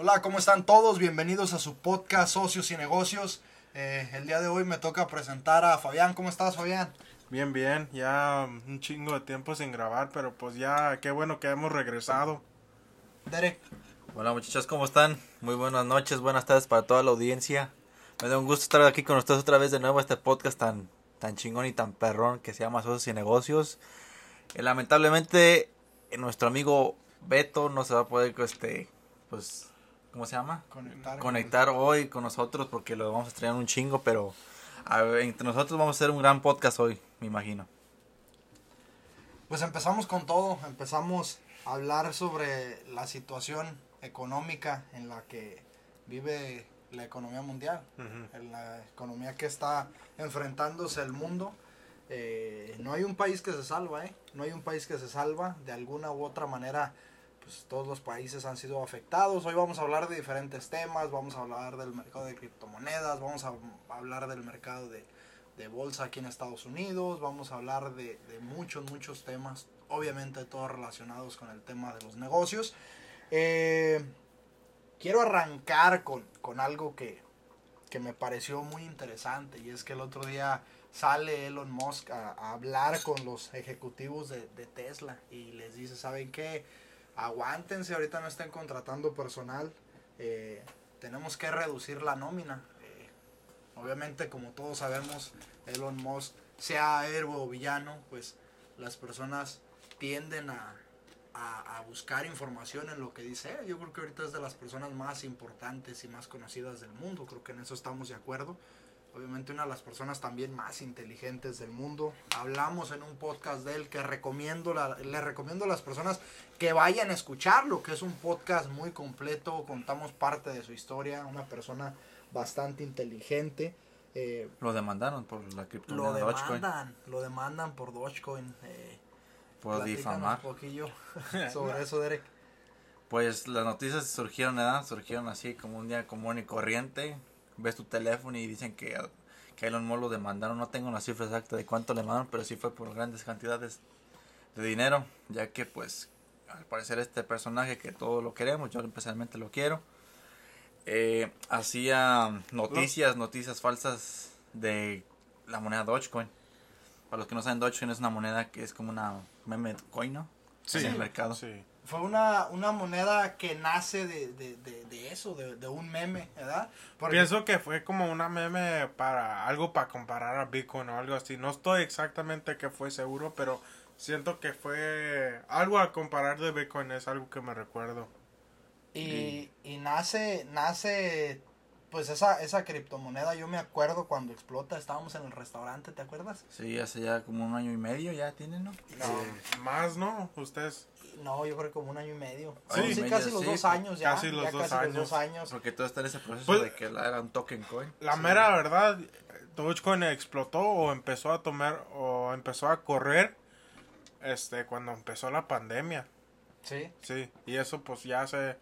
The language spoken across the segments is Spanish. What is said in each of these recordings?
Hola, ¿cómo están todos? Bienvenidos a su podcast Socios y Negocios. Eh, el día de hoy me toca presentar a Fabián. ¿Cómo estás, Fabián? Bien, bien. Ya un chingo de tiempo sin grabar, pero pues ya qué bueno que hemos regresado. Derek. Hola muchachos, ¿cómo están? Muy buenas noches, buenas tardes para toda la audiencia. Me da un gusto estar aquí con ustedes otra vez de nuevo este podcast tan, tan chingón y tan perrón que se llama Socios y Negocios. Eh, lamentablemente, eh, nuestro amigo Beto no se va a poder, este, pues, ¿cómo se llama? Conectar. Conectar hoy con nosotros porque lo vamos a estrenar un chingo, pero a ver, entre nosotros vamos a hacer un gran podcast hoy, me imagino. Pues empezamos con todo. Empezamos a hablar sobre la situación económica en la que vive la economía mundial, en la economía que está enfrentándose el mundo. Eh, no hay un país que se salva, ¿eh? No hay un país que se salva. De alguna u otra manera, pues todos los países han sido afectados. Hoy vamos a hablar de diferentes temas. Vamos a hablar del mercado de criptomonedas. Vamos a hablar del mercado de, de bolsa aquí en Estados Unidos. Vamos a hablar de, de muchos, muchos temas. Obviamente todos relacionados con el tema de los negocios. Eh, quiero arrancar con, con algo que, que, me pareció muy interesante y es que el otro día sale Elon Musk a, hablar con los ejecutivos de, de, Tesla y les dice, ¿saben qué? Aguántense, ahorita no estén contratando personal, eh, tenemos que reducir la nómina. Eh, obviamente, como todos sabemos, Elon Musk, sea héroe o villano, pues las personas tienden a, a, a, buscar información en lo que dice. Yo creo que ahorita es de las personas más importantes y más conocidas del mundo. Creo que en eso estamos de acuerdo. Obviamente una de las personas también más inteligentes del mundo. Hablamos en un podcast de él que recomiendo la, le recomiendo a las personas que vayan a escucharlo, que es un podcast muy completo. Contamos parte de su historia. Una persona bastante inteligente. Eh, lo demandaron por la criptomoneda Lo demandan, Dogecoin. lo demandan por Dogecoin. Eh, por difamar. un poquillo sobre eso, Derek. Pues las noticias surgieron, ¿verdad? Surgieron así como un día común y corriente. Ves tu teléfono y dicen que, que Elon Musk lo demandaron. No tengo la cifra exacta de cuánto le mandaron, pero sí fue por grandes cantidades de dinero. Ya que, pues, al parecer este personaje que todos lo queremos, yo especialmente lo quiero, eh, hacía noticias, noticias falsas de la moneda Dogecoin. Para los que no saben, Dogecoin es una moneda que es como una meme coin, ¿no? Sí, en el mercado. Sí. Fue una, una moneda que nace de, de, de, de eso, de, de, un meme, ¿verdad? Porque Pienso que fue como una meme para algo para comparar a Bitcoin o algo así. No estoy exactamente que fue seguro, pero siento que fue algo a comparar de Bitcoin, es algo que me recuerdo. Y, y nace, nace pues esa, esa criptomoneda, yo me acuerdo cuando explota, estábamos en el restaurante, ¿te acuerdas? Sí, hace ya como un año y medio ya tienen, ¿no? no sí. Más, ¿no? Ustedes. No, yo creo que como un año y medio. Sí, sí medio, casi los sí, dos años ya. Casi los, ya dos, casi años. los dos años. Porque todo está en ese proceso Pues, de que la era un token coin. La sí. mera verdad, Dogecoin explotó o empezó a tomar o empezó a correr este cuando empezó la pandemia. Sí. Sí, y eso pues ya hace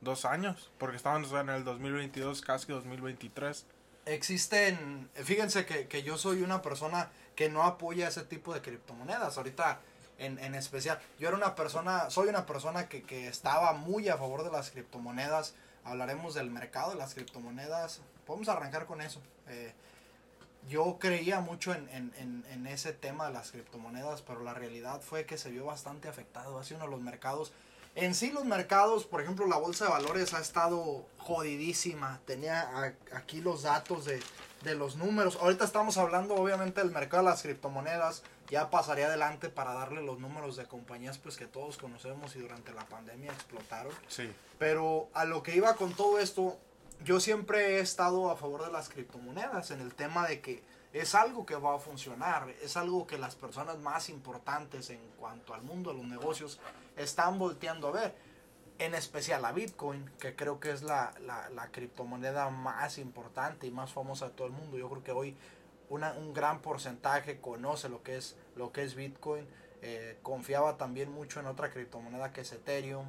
dos años, porque estábamos en el 2022, casi 2023. Existen, fíjense que, que yo soy una persona que no apoya ese tipo de criptomonedas. Ahorita, en, en especial, yo era una persona, soy una persona que, que estaba muy a favor de las criptomonedas. Hablaremos del mercado de las criptomonedas. Podemos arrancar con eso. Eh, yo creía mucho en, en, en, ese tema de las criptomonedas, pero la realidad fue que se vio bastante afectado. Ha sido uno de los mercados. En sí, los mercados, por ejemplo, la bolsa de valores ha estado jodidísima. Tenía aquí los datos de, de, los números. Ahorita estamos hablando, obviamente, del mercado de las criptomonedas. Ya pasaré adelante para darle los números de compañías pues que todos conocemos y durante la pandemia explotaron. Sí. Pero a lo que iba con todo esto, yo siempre he estado a favor de las criptomonedas en el tema de que es algo que va a funcionar, es algo que las personas más importantes en cuanto al mundo de los negocios están volteando a ver, en especial a Bitcoin, que creo que es la, la, la criptomoneda más importante y más famosa de todo el mundo. Yo creo que hoy una, un gran porcentaje conoce lo que es, lo que es Bitcoin. Eh, confiaba también mucho en otra criptomoneda que es Ethereum,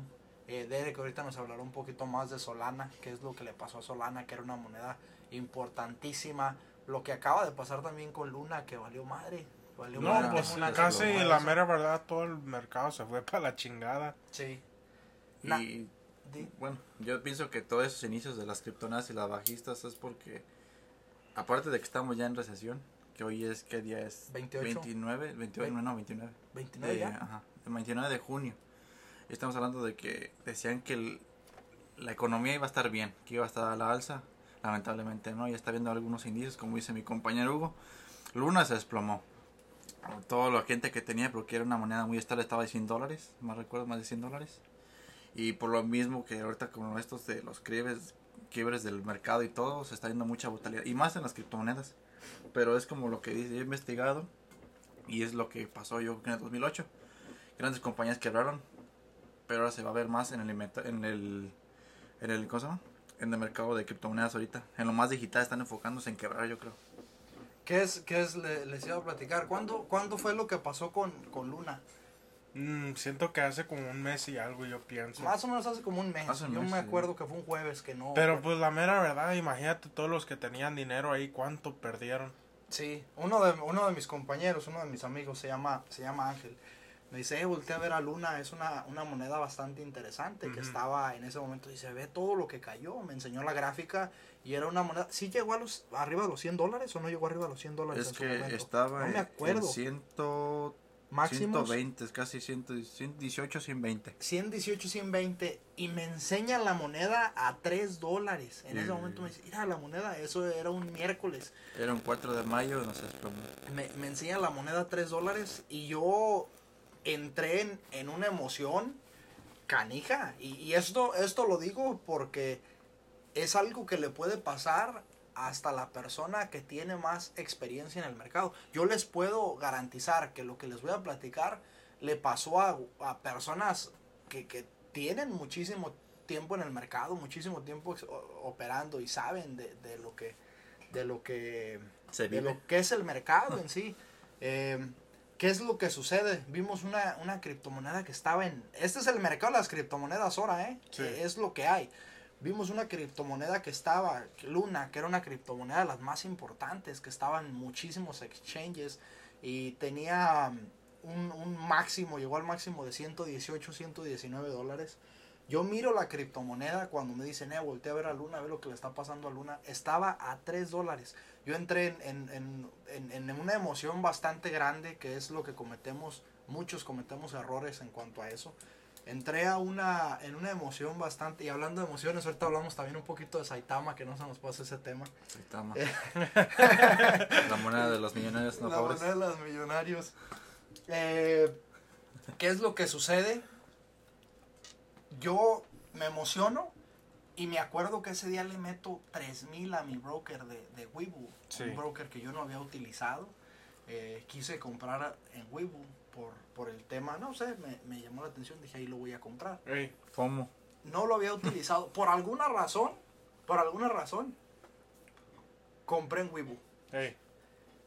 eh, Derek ahorita nos hablará un poquito más de Solana, qué es lo que le pasó a Solana, que era una moneda importantísima. Lo que acaba de pasar también con Luna, que valió madre. Valió no, madre pues una casi la mera verdad, todo el mercado se fue para la chingada. Sí. Y Na- Di. Bueno, yo pienso que todos esos inicios de las criptomonedas y las bajistas es porque, aparte de que estamos ya en recesión, que hoy es, ¿qué día es? 28. 29, 28, no, 29. 29 de, ya. ajá, el 29 de junio. Estamos hablando de que decían que el- la economía iba a estar bien, que iba a estar a la alza. Lamentablemente no, ya está viendo algunos indicios, como dice mi compañero Hugo. Luna se desplomó. Toda la gente que tenía, porque era una moneda muy estable, estaba de 100 dólares, más recuerdo, más de 100 dólares. Y por lo mismo que ahorita como estos de los quiebres, quiebres del mercado y todo, se está viendo mucha brutalidad. Y más en las criptomonedas. Pero es como lo que dice, he investigado y es lo que pasó yo en el 2008. Grandes compañías quebraron, pero ahora se va a ver más en el en el en el ¿cómo se llama? En el mercado de criptomonedas ahorita. En lo más digital están enfocándose en quebrar, yo creo. ¿Qué es, qué es le- les iba a platicar? ¿Cuándo, ¿Cuándo fue lo que pasó con, con Luna? Mm, siento que hace como un mes y algo, yo pienso. Más o menos hace como un mes. Hace Yo mes, me sí. acuerdo que fue un jueves que no. Pero pues la mera verdad, imagínate todos los que tenían dinero ahí, cuánto perdieron. Sí, uno de, uno de mis compañeros, uno de mis amigos se llama, se llama Ángel. Me dice, eh, volteé a ver a Luna, es una, una moneda bastante interesante que estaba en ese momento y se ve todo lo que cayó. Me enseñó la gráfica y era una moneda. ¿Sí llegó a los, arriba de los 100 dólares o no llegó arriba de los 100 dólares? Es en su que momento? estaba No me acuerdo. en 100, Máximos 120, es casi 100, 118, 120. 118, 120 y me enseña la moneda a 3 dólares. En ese Mm. momento me dice, mira la moneda, eso era un miércoles. Era un 4 de mayo, no sé, me, me enseña la moneda a 3 dólares y yo entré en, en una emoción canija. Y, y esto, esto lo digo porque es algo que le puede pasar hasta la persona que tiene más experiencia en el mercado. Yo les puedo garantizar que lo que les voy a platicar le pasó a, a personas que, que tienen muchísimo tiempo en el mercado, muchísimo tiempo operando y saben de, de lo que de lo que Se de lo que es el mercado en sí. Eh, ¿Qué es lo que sucede? Vimos una, una criptomoneda que estaba en... Este es el mercado de las criptomonedas ahora, ¿eh? Sí. Es lo que hay. Vimos una criptomoneda que estaba, Luna, que era una criptomoneda de las más importantes, que estaba en muchísimos exchanges y tenía um, un, un máximo, llegó al máximo de 118, 119 dólares. Yo miro la criptomoneda cuando me dicen, eh, volteé a ver a Luna, a ver lo que le está pasando a Luna. Estaba a 3 dólares. Yo entré en, en, en, en, en una emoción bastante grande, que es lo que cometemos, muchos cometemos errores en cuanto a eso. Entré a una, en una emoción bastante, y hablando de emociones, ahorita hablamos también un poquito de Saitama, que no se nos pasa ese tema. Saitama. la moneda de los millonarios no la pobres. moneda de los millonarios. Eh, ¿Qué es lo que sucede? Yo me emociono y me acuerdo que ese día le meto 3000 a mi broker de, de. Sí. Un broker que yo no había utilizado. Eh, quise comprar en Webull por, por el tema, no sé, me, me llamó la atención. Dije, ahí lo voy a comprar. FOMO. No lo había utilizado. Por alguna razón, por alguna razón, compré en Webull. ey,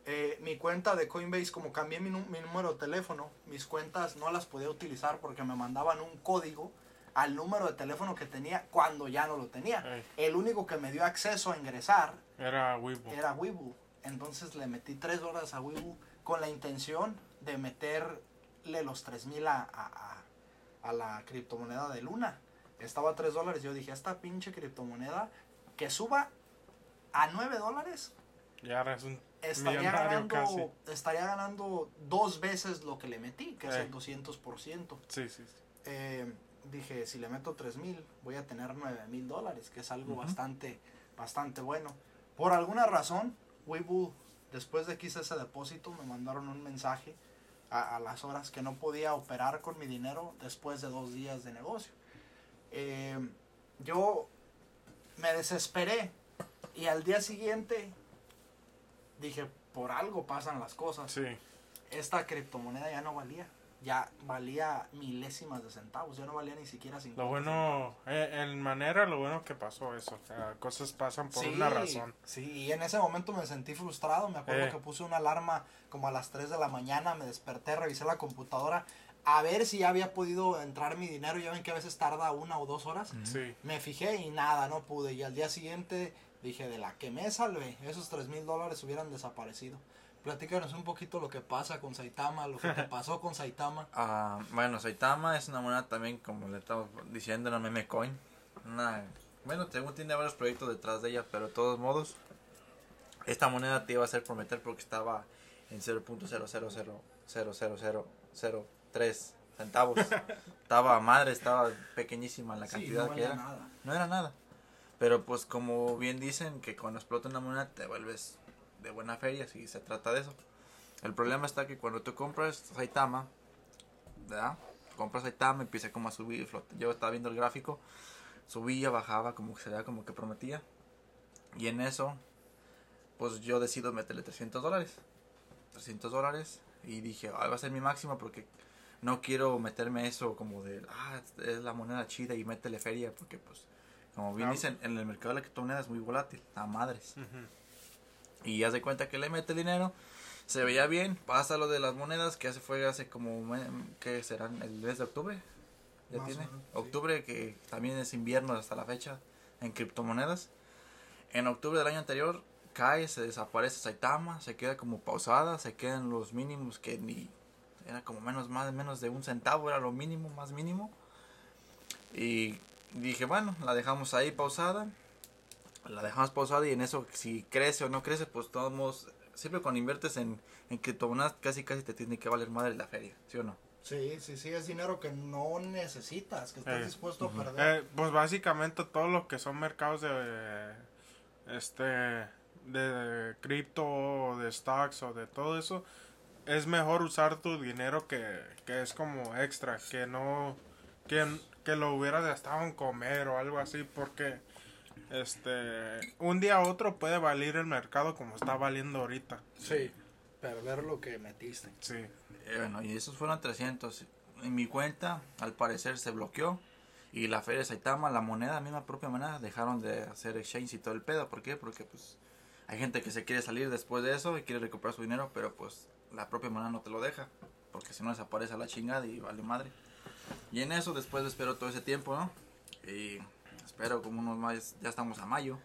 Eh, mi cuenta de Coinbase, como cambié mi, nu- mi número de teléfono, mis cuentas no las podía utilizar porque me mandaban un código al número de teléfono que tenía cuando ya no lo tenía. ey. El único que me dio acceso a ingresar Era Weibo. era Weibo. Entonces le metí 3 dólares a Weibo con la intención de meterle los 3000 a, a, a, a la criptomoneda de Luna. Estaba a 3 dólares. Yo dije, esta pinche criptomoneda que suba a 9 dólares Ya un estaría ganando, casi. estaría ganando dos veces lo que le metí, que es el 200%. Sí, sí. sí. Eh, dije, si le meto 3 mil, voy a tener 9 mil dólares, que es algo bastante, bastante bueno. Por alguna razón, Weibo, después de que hice ese depósito, me mandaron un mensaje a, a las horas que no podía operar con mi dinero después de dos días de negocio. Eh, yo me desesperé y al día siguiente dije, por algo pasan las cosas Sí. esta criptomoneda ya no valía. Ya valía milésimas de centavos. Ya no valía ni siquiera 50 Lo bueno, eh, en manera, lo bueno que pasó eso. O sea, cosas pasan por Sí, una razón. Sí, y en ese momento me sentí frustrado. Me acuerdo Eh. que puse una alarma como a las 3 de la mañana. Me desperté, revisé la computadora a ver si ya había podido entrar mi dinero. Ya ven que a veces tarda una o dos horas. Sí. Me fijé y nada, no pude. Y al día siguiente dije, de la que me salvé, esos 3 mil dólares hubieran desaparecido. Platícanos un poquito lo que pasa con Saitama, lo que te pasó con Saitama. Ah, bueno, Saitama es una moneda también, como le estamos diciendo, una meme coin. una, bueno, según tiene varios proyectos detrás de ella, pero de todos modos, esta moneda te iba a hacer prometer porque estaba en 0.0000003 centavos. estaba madre, estaba pequeñísima la Sí, cantidad no que era. nada. No era nada. Pero pues como bien dicen que cuando explota una moneda te vuelves de buena feria, si se trata de eso. El problema está que cuando tú compras Saitama, ¿verdad? Compras Saitama, empieza como a subir, flot- yo estaba viendo el gráfico, subía, bajaba, como que se como que prometía. Y en eso, pues yo decido meterle 300 dólares. 300 dólares. Y dije, ah, va a ser mi máximo porque no quiero meterme eso como de, ah, es la moneda chida y métele feria. Porque pues, como bien Ah. dicen, en el mercado de la criptomoneda es muy volátil, a madres. Ujú. Y ya se cuenta que le mete dinero, se veía bien, pasa lo de las monedas que hace fue hace como, ¿qué serán? ¿El mes de octubre? ¿Ya Más tiene? menos, sí. Octubre, que también es invierno hasta la fecha en criptomonedas. En octubre del año anterior cae, se desaparece Saitama, se queda como pausada, se quedan los mínimos que ni era como menos más menos de un centavo, era lo mínimo, más mínimo. Y dije, bueno, la dejamos ahí pausada. La dejamos pausada y en eso si crece o no crece, pues todos modos, siempre cuando inviertes en, en criptomonedas casi casi te tiene que valer madre la feria, ¿sí o no? Sí, sí, sí, es dinero que no necesitas, que estás Eh, dispuesto a perder. Eh, pues básicamente todo lo que son mercados de este de cripto o de stocks o de todo eso es mejor usar tu dinero que, que es como extra que no que, que lo hubieras gastado en comer o algo así porque este un día a otro puede valer el mercado como está valiendo ahorita Sí, perder lo que metiste. sí Eh, bueno, y esos fueron 300. En mi cuenta, al parecer, se bloqueó. Y la feria de Saitama, la moneda, misma propia moneda, dejaron de hacer exchange y todo el pedo. ¿Por qué? Porque pues hay gente que se quiere salir después de eso y quiere recuperar su dinero, pero pues la propia moneda no te lo deja. Porque si no desaparece a la chingada y vale madre. Y en eso después espero todo ese tiempo, ¿no? Y espero como unos más, ya estamos a mayo.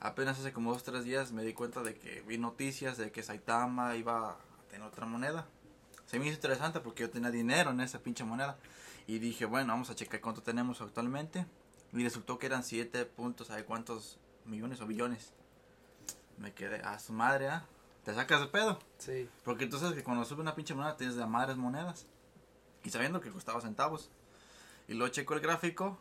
Apenas hace como dos tres días me di cuenta de que vi noticias de que Saitama iba a tener otra moneda. Se me hizo interesante porque yo tenía dinero en esa pinche moneda. Y dije, bueno, vamos a checar cuánto tenemos actualmente. Y resultó que eran 7 puntos, ¿sabe cuántos millones o billones? Me quedé, a su madre, ¿ah? Te sacas de pedo. Sí. Porque sabes que cuando sube una pinche moneda tienes de madres monedas. Y sabiendo que costaba centavos. Y luego checo el gráfico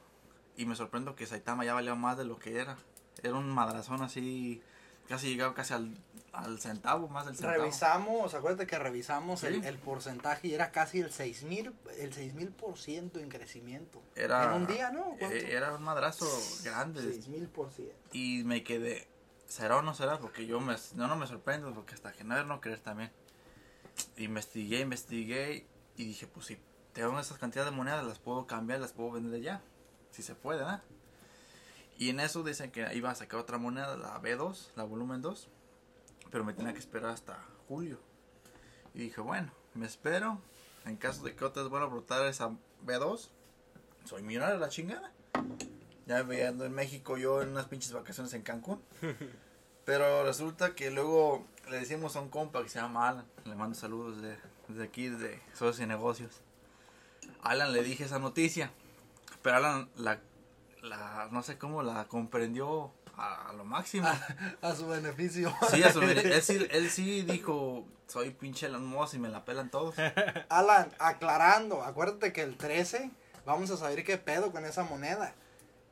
y me sorprendo que Saitama ya valía más de lo que era. Era un madrazón así, casi llegaba casi al, al centavo, más del centavo. Revisamos, acuérdate que revisamos el, Sí. el porcentaje y era casi el 6000 el 6000 por ciento en crecimiento. Era, en un día, ¿no? ¿Cuánto? eh, Era un madrazo grande. 6000 por ciento. Y me quedé, ¿será o no será? Porque yo me, no, no me sorprendo, porque hasta que no no creer también. Investigué, investigué y dije, pues si tengo esas cantidades de monedas, las puedo cambiar, las puedo vender ya. Si se puede, ¿no? Y en eso dicen que iba a sacar otra moneda, la B2, la volumen 2. Pero me tenía que esperar hasta julio. Y dije, bueno, me espero. En caso de que otras vuelvan a brotar esa B2, soy millonario la chingada. Ya viviendo en México, yo en unas pinches vacaciones en Cancún. Pero resulta que luego le decimos a un compa que se llama Alan. Le mando saludos de- desde aquí, desde Socios y Negocios. Alan le dije esa noticia. Pero Alan la, la no sé cómo la comprendió a, a lo máximo. A su beneficio. Sí, a su bene- él, sí, él sí dijo, soy pinche Elon Musk y me la pelan todos. Alan, aclarando, acuérdate que el 13 vamos a saber qué pedo con esa moneda.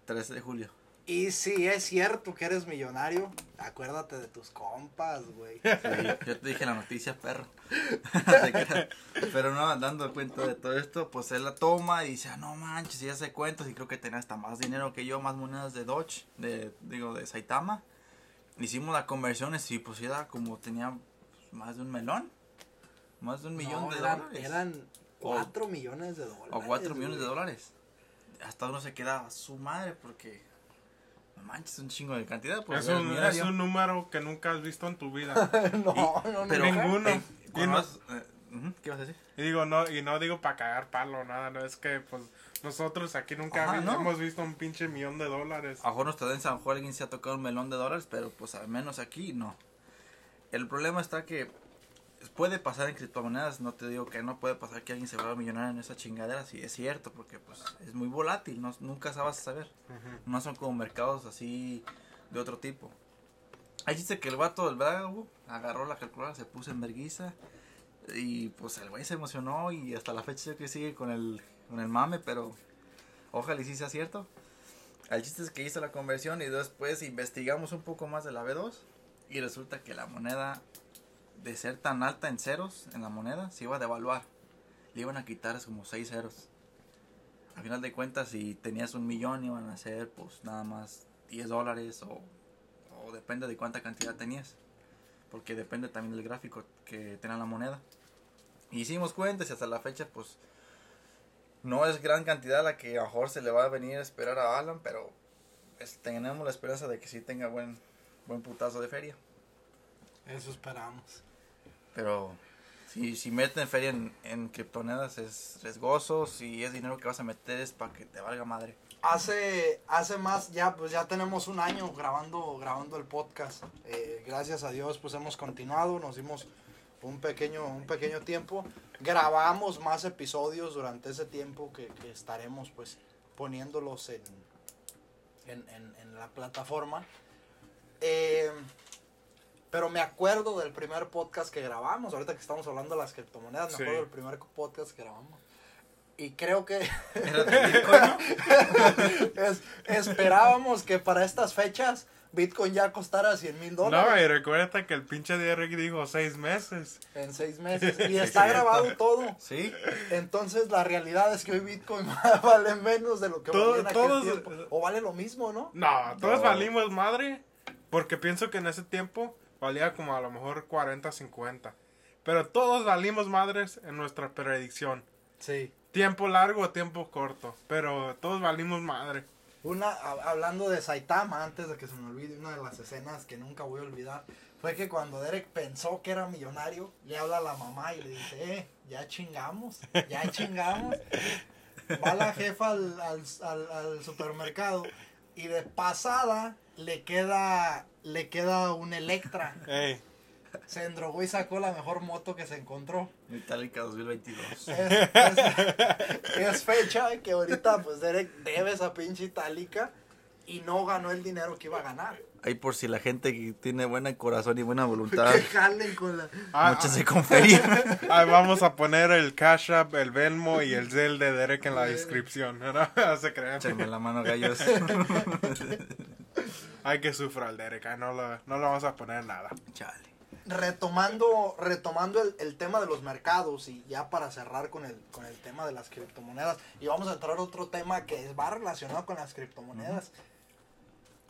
13 de julio. Y si es cierto que eres millonario, acuérdate de tus compas, güey. Sí, yo te dije la noticia, perro. Pero no, dando cuenta de todo esto, pues él la toma y dice, ah, no manches, ya se cuenta, y creo que tenía hasta más dinero que yo, más monedas de Dodge, de, digo, de Saitama. Hicimos la conversión y pues era como tenía más de un melón, más de un millón No, de eran, dólares. Eran 4 millones de dólares. o cuatro millones de dólares. Hasta uno se quedaba su madre porque, manches, un chingo de cantidad. Pues, es, un, es un número que nunca has visto en tu vida no, no, no. Pero Ninguno. eh, Y vas- eh, ¿Qué vas a decir? Y digo, no, y no digo para cagar palo, nada, no es que pues nosotros aquí nunca Ajá, vi- ¿no? hemos visto un pinche millón de dólares. A lo mejor en San Juan alguien se ha tocado un melón de dólares, pero pues al menos aquí no. El problema está que puede pasar en criptomonedas, no te digo que no puede pasar que alguien se vuelva millonario en esa chingadera, sí es cierto, porque pues es muy volátil, no, nunca sabes saber. No son como mercados así de otro tipo. Ahí dice que el vato del bravo agarró la calculadora, se puso en verguiza y pues el güey se emocionó y hasta la fecha yo que sigue con el, con el mame, pero ojalá y sí sea cierto. El chiste es que hizo la conversión y después investigamos un poco más de la B2 y resulta que la moneda de ser tan alta en ceros en la moneda se iba a devaluar. Le iban a quitar como 6 ceros. A final de cuentas, si tenías un millón, iban a ser pues nada más 10 dólares o, o depende de cuánta cantidad tenías. Porque depende también del gráfico que tenga la moneda. Hicimos cuentas y hasta la fecha pues no es gran cantidad la que a se le va a venir a esperar a Alan, pero es- tenemos la esperanza de que sí tenga buen, buen putazo de feria. Eso esperamos. Pero si, si meten feria en, en criptomonedas es riesgoso. Si es dinero que vas a meter es para que te valga madre. Hace, hace más, ya pues ya tenemos un año grabando, grabando el podcast. Eh, gracias a Dios pues hemos continuado, nos dimos un pequeño, un pequeño tiempo. Grabamos más episodios durante ese tiempo que, estaremos pues poniéndolos en, en, en- en la plataforma. Eh, pero me acuerdo del primer podcast que grabamos, ahorita que estamos hablando de las criptomonedas, me Sí. acuerdo del primer podcast que grabamos. Y creo que ¿no? es- esperábamos que para estas fechas Bitcoin ya costara 100 mil No, dólares y recuerda que el pinche Derek dijo seis meses. en seis meses. Y está grabado todo. Sí, Entonces la realidad es que hoy Bitcoin vale menos de lo que Todo- valía en aquel todos- tiempo. O vale lo mismo, ¿no? No, todos No. valimos madre. Porque pienso que en ese tiempo valía como a lo mejor 40, 50. Pero todos valimos madres en nuestra predicción. Sí. Tiempo largo tiempo corto. Pero todos valimos madre. Una, a- hablando de Saitama, antes de que se me olvide, una de las escenas que nunca voy a olvidar, fue que cuando Derek pensó que era millonario, le habla a la mamá y le dice, eh, ya chingamos, ya chingamos. Va la jefa al, al, al- al supermercado y de pasada le queda, le queda un Electra. Ey, Se endrogó y sacó la mejor moto que se encontró. Metallica 2022. Es, es- es fecha que ahorita pues Derek debe esa pinche itálica y no ganó el dinero que iba a ganar. Ahí por si la gente que tiene buen corazón y buena voluntad, Que jalen con la... ah, muchas con feria. ah, vamos a poner el Cash App, el Venmo y el Zelle de Derek en la descripción. ¿no? Se crean. Échenme la mano, gallos. Hay que sufrir al Derek. ah, No lo, no lo vamos a poner nada. Chale. Retomando, retomando el, el tema de los mercados y ya para cerrar con el, con el tema de las criptomonedas y vamos a entrar a otro tema que va relacionado con las criptomonedas.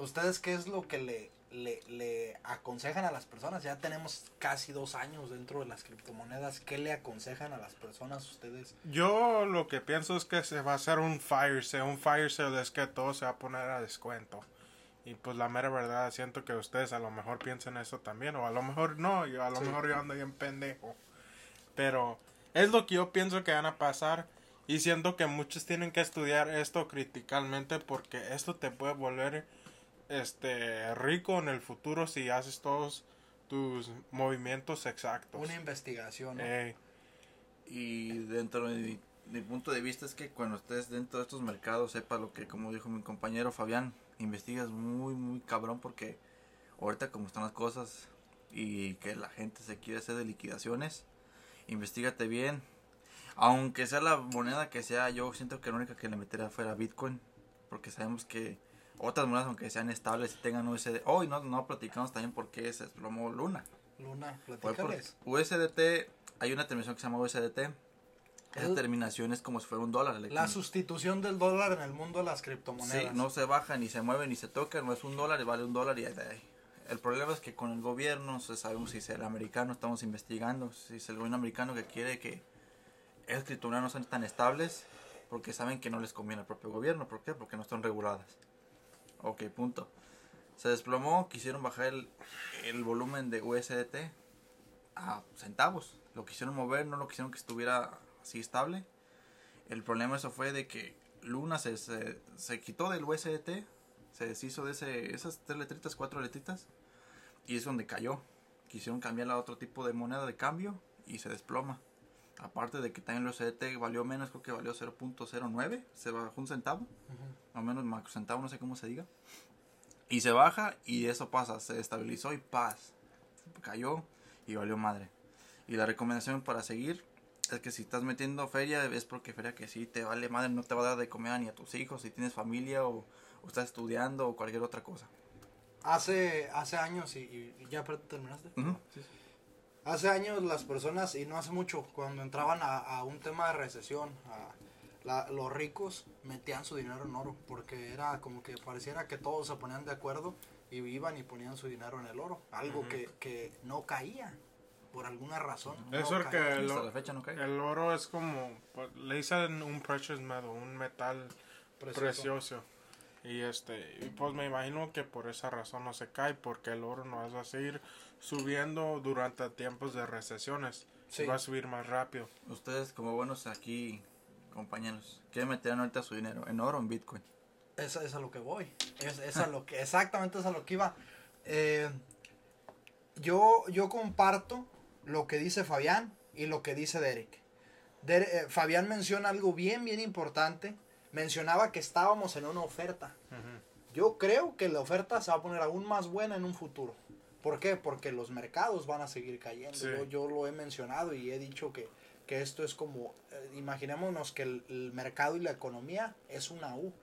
¿Ustedes qué es lo que le, le, le aconsejan a las personas? Ya tenemos casi dos años dentro de las criptomonedas. ¿Qué le aconsejan a las personas ustedes? Yo lo que pienso es que se va a hacer un fire sale. Un fire sale es que todo se va a poner a descuento. Y pues la mera verdad, siento que ustedes a lo mejor piensan eso también. O a lo mejor no. Yo a lo Sí. mejor yo ando bien pendejo. Pero es lo que yo pienso que van a pasar. Y siento que muchos tienen que estudiar esto criticalmente porque esto te puede volver este rico en el futuro si haces todos tus movimientos exactos. Una investigación. Y dentro de mi, mi punto de vista es que cuando estés dentro de estos mercados, sepa lo que, como dijo mi compañero Fabián, investigas muy, muy cabrón porque ahorita como están las cosas y que la gente se quiere hacer de liquidaciones, investigate bien. Aunque sea la moneda que sea, yo siento que la única que le metería fuera Bitcoin, porque sabemos que otras monedas, aunque sean estables y tengan USD, hoy no, no platicamos también por qué se desplomó Luna. Luna, platícales. USDT, hay una terminación que se llama USDT. Esa El- terminación es como si fuera un dólar. La sustitución del dólar en el mundo de las Sí, criptomonedas. no se baja, ni se mueve, ni se toca, no es un dólar y vale un dólar y ahí de ahí. El problema es que con el gobierno, no sabemos si es el americano, estamos investigando, si es el gobierno americano que quiere que esas criptomonedas no sean tan estables, porque saben que no les conviene al propio gobierno. ¿Por qué? Porque no están reguladas. Ok, punto. Se desplomó, quisieron bajar el, el volumen de USDT a centavos. Lo quisieron mover, no lo quisieron que estuviera así estable. El problema eso fue de que Luna se, se, se quitó del USDT, se deshizo de ese, esas tres letritas, cuatro letritas, y es donde cayó. quisieron cambiarla a otro tipo de moneda de cambio y se desploma. Aparte de que también el USDT valió menos, creo que valió 0.09, se bajó un centavo, o menos macro centavo, no sé cómo se diga. Y se baja y eso pasa, se estabilizó y paz, cayó y valió madre. Y la recomendación para seguir es que si estás metiendo feria, es porque feria que sí te vale madre, no te va a dar de comer ni a tus hijos, si tienes familia o, o estás estudiando o cualquier otra cosa. Hace, hace años, y, y ya terminaste. Ujú. Hace años las personas, y no hace mucho, cuando entraban a, a un tema de recesión, a la- los ricos metían su dinero en oro, porque era como que pareciera que todos se ponían de acuerdo y iban y ponían su dinero en el oro, algo que, que no caía, por alguna razón. no Es porque caía. el, Hasta o- la fecha no cae. el oro es como, pues, le dicen un precious metal, un metal Precioso. precioso. Y este, y pues me imagino que por esa razón no se cae, porque el oro no a seguir subiendo durante tiempos de recesiones. Sí. Va a subir más rápido. Ustedes como buenos aquí, compañeros, ¿qué meterán ahorita su dinero? ¿En oro o en Bitcoin? Es, es a lo que voy. Es, es a lo que, exactamente es a lo que iba. Eh, yo, yo comparto lo que dice Fabián y lo que dice Derek. Der- eh, Fabián menciona algo bien, bien importante. Mencionaba que estábamos en una oferta. Yo creo que la oferta se va a poner aún más buena en un futuro. ¿Por qué? Porque los mercados van a seguir cayendo. Sí. Yo, yo lo he mencionado y he dicho que, que esto es como, eh, imaginémonos que el, el mercado y la economía es una U.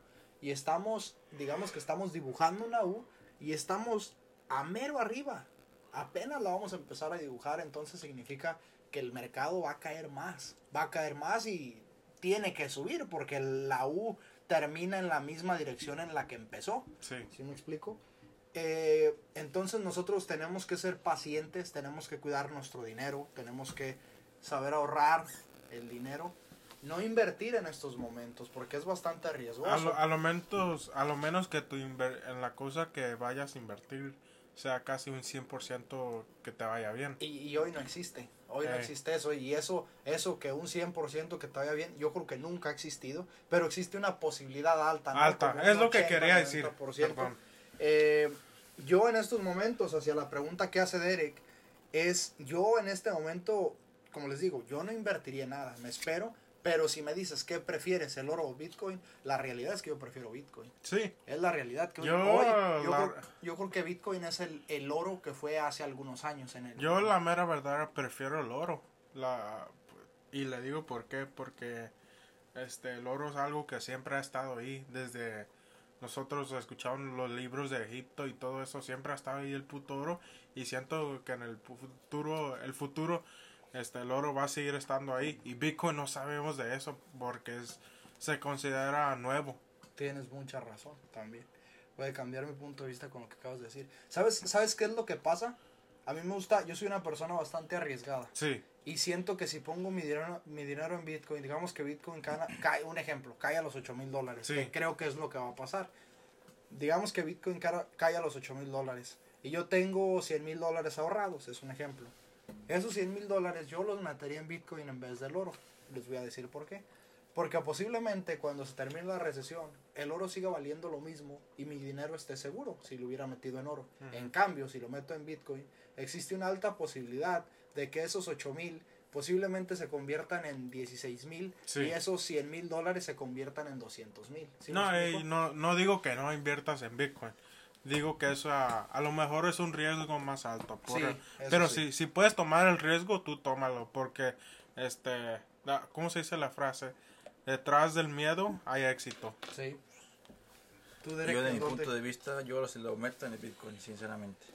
Y estamos, digamos que estamos dibujando una U y estamos a mero arriba. Apenas la vamos a empezar a dibujar, entonces significa que el mercado va a caer más. Va a caer más y tiene que subir porque la U termina en la misma dirección en la que empezó. Sí. ¿Sí me explico? Eh, entonces nosotros tenemos que ser pacientes, tenemos que cuidar nuestro dinero, tenemos que saber ahorrar el dinero, no invertir en estos momentos porque es bastante A riesgoso. lo, a lo menos, a lo menos que tu inver- en la cosa que vayas a invertir sea casi un 100% que te vaya bien. Y, y hoy no existe, hoy no Ey. existe eso y eso, eso que un 100% que te vaya bien, yo creo que nunca ha existido, pero existe una posibilidad alta. ¿no? Alta, es lo que 80, quería decir. 90%. Perdón. Eh, yo en estos momentos, hacia la pregunta que hace Derek, es yo en este momento, como les digo, yo no invertiría nada, me espero, pero si me dices qué prefieres, el oro o Bitcoin, la realidad es que yo prefiero Bitcoin. Sí, Es la realidad que Yo, hoy yo, la- creo, yo creo que Bitcoin es el, el oro que fue hace algunos años en el... yo la mera verdad prefiero el oro. La, y le digo por qué, porque este, el oro es algo que siempre ha estado ahí desde nosotros escuchamos los libros de Egipto y todo eso, siempre ha estado ahí el puto oro y siento que en el futuro, el futuro, este, el oro va a seguir estando ahí y Bitcoin no sabemos de eso porque es, se considera nuevo. Tienes mucha razón también. Puede cambiar mi punto de vista con lo que acabas de decir. ¿Sabes, ¿Sabes qué es lo que pasa? A mí me gusta, yo soy una persona bastante arriesgada. Sí, Y siento que si pongo mi dinero, mi dinero en Bitcoin, digamos que Bitcoin cae, un ejemplo, cae a los 8 mil dólares, Sí. que creo que es lo que va a pasar. Digamos que Bitcoin cae a los 8 mil dólares y yo tengo 100 mil dólares ahorrados, es un ejemplo. Esos 100 mil dólares yo los metería en Bitcoin en vez del oro. Les voy a decir por qué. Porque posiblemente cuando se termine la recesión, el oro siga valiendo lo mismo y mi dinero esté seguro si lo hubiera metido en oro. En cambio, si lo meto en Bitcoin, existe una alta posibilidad de que esos 8 mil posiblemente se conviertan en 16 mil Sí. y esos 100 mil dólares se conviertan en 200 mil. no, ey, no, no digo que no inviertas en Bitcoin. Digo que eso a, a lo mejor es un riesgo más alto. por- Sí, pero sí. si, si puedes tomar el riesgo, tú tómalo. Porque, este, la- ¿cómo se dice la frase? Detrás del miedo hay éxito. Sí. Tú, Yo de mi ¿dónde? punto de vista, yo se lo meto en el Bitcoin, sinceramente.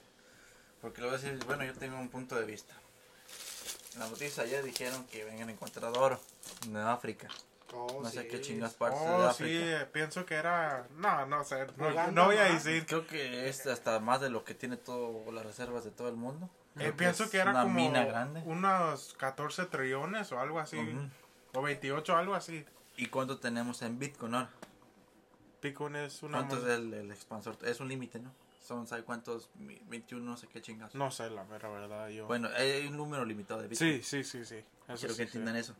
Porque lo voy a decir, bueno, yo tengo un punto de vista. En la noticia ayer dijeron que vengan a encontrar oro en África. Oh, no sé sí. qué chingas partes de Oh, África. sí, pienso que era... No, no sé. No, no voy a decir. Creo que es hasta más de lo que tiene todas las reservas de todo el mundo. Eh, pienso es que era una como mina grande. unos 14 trillones o algo así. Ujú. O 28, algo así. ¿Y cuánto tenemos en Bitcoin ahora? Bitcoin es una... ¿Cuánto es el, el expansor? Es un límite, ¿no? Son, ¿sabe cuántos? Mi- 21, no sé qué chingas. No sé, la mera verdad. Yo... Bueno, hay un número limitado de Bitcoin. sí, sí, sí, sí. Eso Quiero sí, que sí. entiendan eso.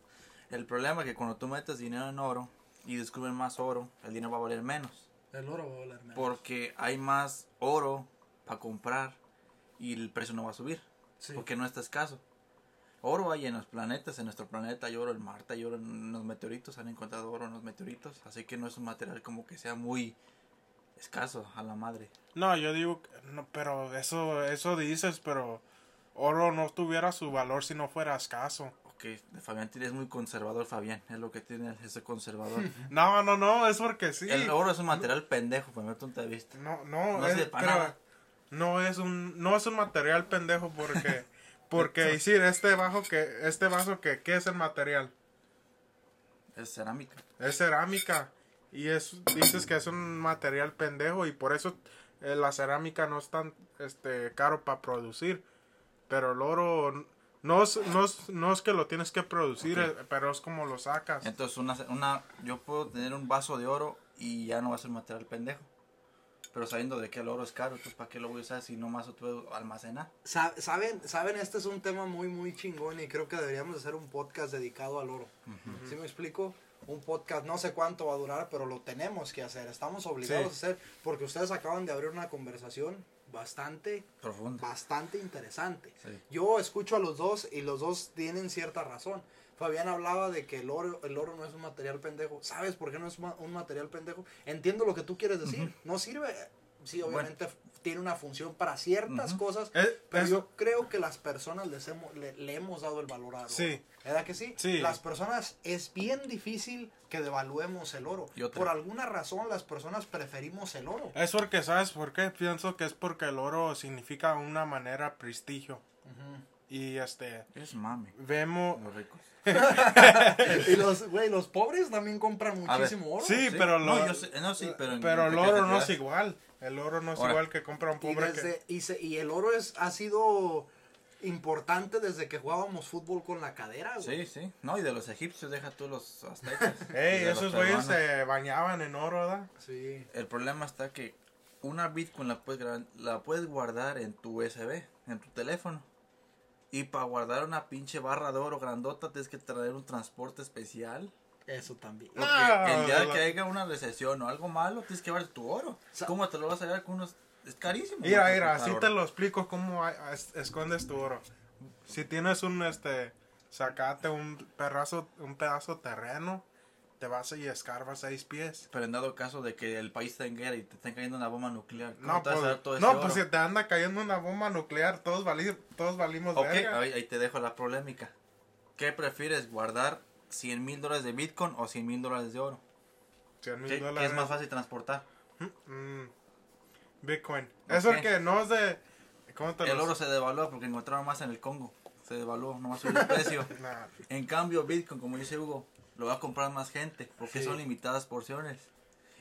El problema es que cuando tú metes dinero en oro y descubren más oro, el dinero va a valer menos. El oro va a valer menos. Porque hay más oro para comprar y el precio no va a subir. Sí. porque no está escaso. Oro hay en los planetas, en nuestro planeta hay oro en Marte, hay oro en los meteoritos, han encontrado oro en los meteoritos, así que no es un material como que sea muy escaso a la madre. No, yo digo, que- no, pero eso, eso dices, pero oro no tuviera su valor si no fuera escaso. Ok, Fabián es muy conservador, Fabián, es lo que tiene ese conservador. No, no, no, es porque sí. El oro es un material pendejo, por mi punto de vista. No, no, No es, pero no es un, no es un material pendejo porque, porque decir este bajo que, este vaso que, ¿qué es el material? Es cerámica. Es cerámica y es, dices que es un material pendejo y por eso eh, la cerámica no es tan, este, caro para producir, pero el oro no es, no es, no es que lo tienes que producir, eh, pero es como lo sacas. Entonces, una, una, yo puedo tener un vaso de oro y ya no va a ser un material pendejo. Pero sabiendo de que el oro es caro, pues ¿para qué lo voy a usar si nomás lo puedo almacenar? Sa- Saben, saben, este es un tema muy, muy chingón y creo que deberíamos hacer un podcast dedicado al oro. ¿Sí me explico? Un podcast, no sé cuánto va a durar, pero lo tenemos que hacer. Estamos obligados Sí. a hacer, porque ustedes acaban de abrir una conversación bastante, Profundo. bastante interesante. Sí. Yo escucho a los dos y los dos tienen cierta razón. Fabián hablaba de que el oro, el oro no es un material pendejo. ¿Sabes por qué no es un material pendejo? Entiendo lo que tú quieres decir. No sirve. Sí, obviamente tiene una función para ciertas cosas, Eh, pero es- yo creo que las personas les hemos, le, le hemos dado el valor al oro. Sí. ¿Verdad que sí? Sí. Las personas, es bien difícil que devaluemos el oro. Por alguna razón las personas preferimos el oro. Es porque, ¿sabes por qué? Pienso que es porque el oro significa una manera prestigio. Y este, Es mame. vemos... Los ricos. y los, güey, los pobres también compran muchísimo oro. Sí, pero no, lo- yo sé- no, sí, pero, Pero el oro no es igual. El oro no es Ahora. igual que compra un Y, pobre desde- que... y, se- y el oro es, ha sido importante desde que jugábamos fútbol con la cadera, güey. Sí, sí. No, y de los egipcios, deja tú los aztecas. Ey, esos güeyes se bañaban en oro, ¿verdad? Sí. El problema está que una Bitcoin la puedes, la puedes guardar en tu USB, en tu teléfono. Y para guardar una pinche barra de oro grandota tienes que traer un transporte especial. Eso también. No. El día la- que haya una recesión o algo malo, tienes que llevar tu oro. ¿Cómo te lo vas a llevar con unos...? Es carísimo. Mira, ¿no? mira, así Transportar te oro. lo explico cómo escondes tu oro. Si tienes un, este, sacate un pedazo, un pedazo de terreno, te vas y escarbas seis pies. Pero en dado caso de que el país esté en guerra y te esté cayendo una bomba nuclear, ¿cómo No, te vas a pues, dar todo ese no, oro? pues si te anda cayendo una bomba nuclear, todos, vali- todos valimos Ok, verga. ahí, ahí te dejo la polémica. ¿Qué prefieres, guardar 100 mil dólares de Bitcoin o 100 mil dólares de oro? 100 mil ¿Qué, qué dólares. es más fácil transportar? Mm, Bitcoin. Ok. Es porque no es de... ¿Cómo te El oro se devaluó porque encontraron más en el Congo. Se devaluó, nomás subió el precio. Nah, En cambio, Bitcoin, como dice Hugo, lo va a comprar más gente porque Sí. son limitadas porciones.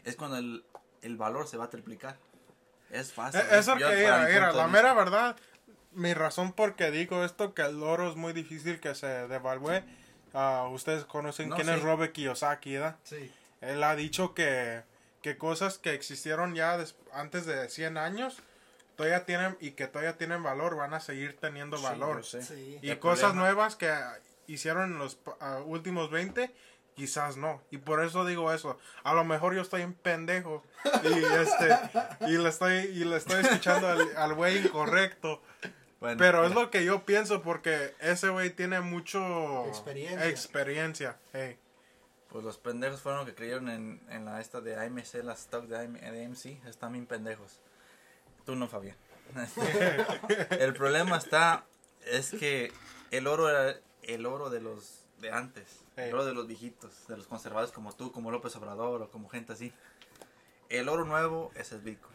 Es cuando el, el valor se va a triplicar. Es fácil. Eh, Eso que era, era, la mera verdad, mi razón por qué digo esto, que el oro es muy difícil que se devalúe. Ah, ustedes conocen No, quién sí. es Robert Kiyosaki, ¿verdad? Sí. Él ha dicho que, que cosas que existieron ya des- antes de 100 años todavía tienen y que todavía tienen valor van a seguir teniendo Sí, valor. sé. Sí. Y El cosas problema- nuevas que hicieron en los ah, últimos 20, quizás no. Y por eso digo eso. A lo mejor yo estoy en pendejo y este y le estoy y le estoy escuchando al al güey incorrecto. Bueno, Pero es mira, lo que yo pienso porque ese güey tiene mucho Experiencia. experiencia. Ey. Pues los pendejos fueron los que creyeron en, en la esta de AMC, la stock de, AM de AMC. Están bien pendejos. Tú no, Fabián. el problema está, es que el oro era el oro de los de antes. Ey. El oro de los viejitos, de los conservadores como tú, como López Obrador o como gente así. El oro nuevo es el Bitcoin.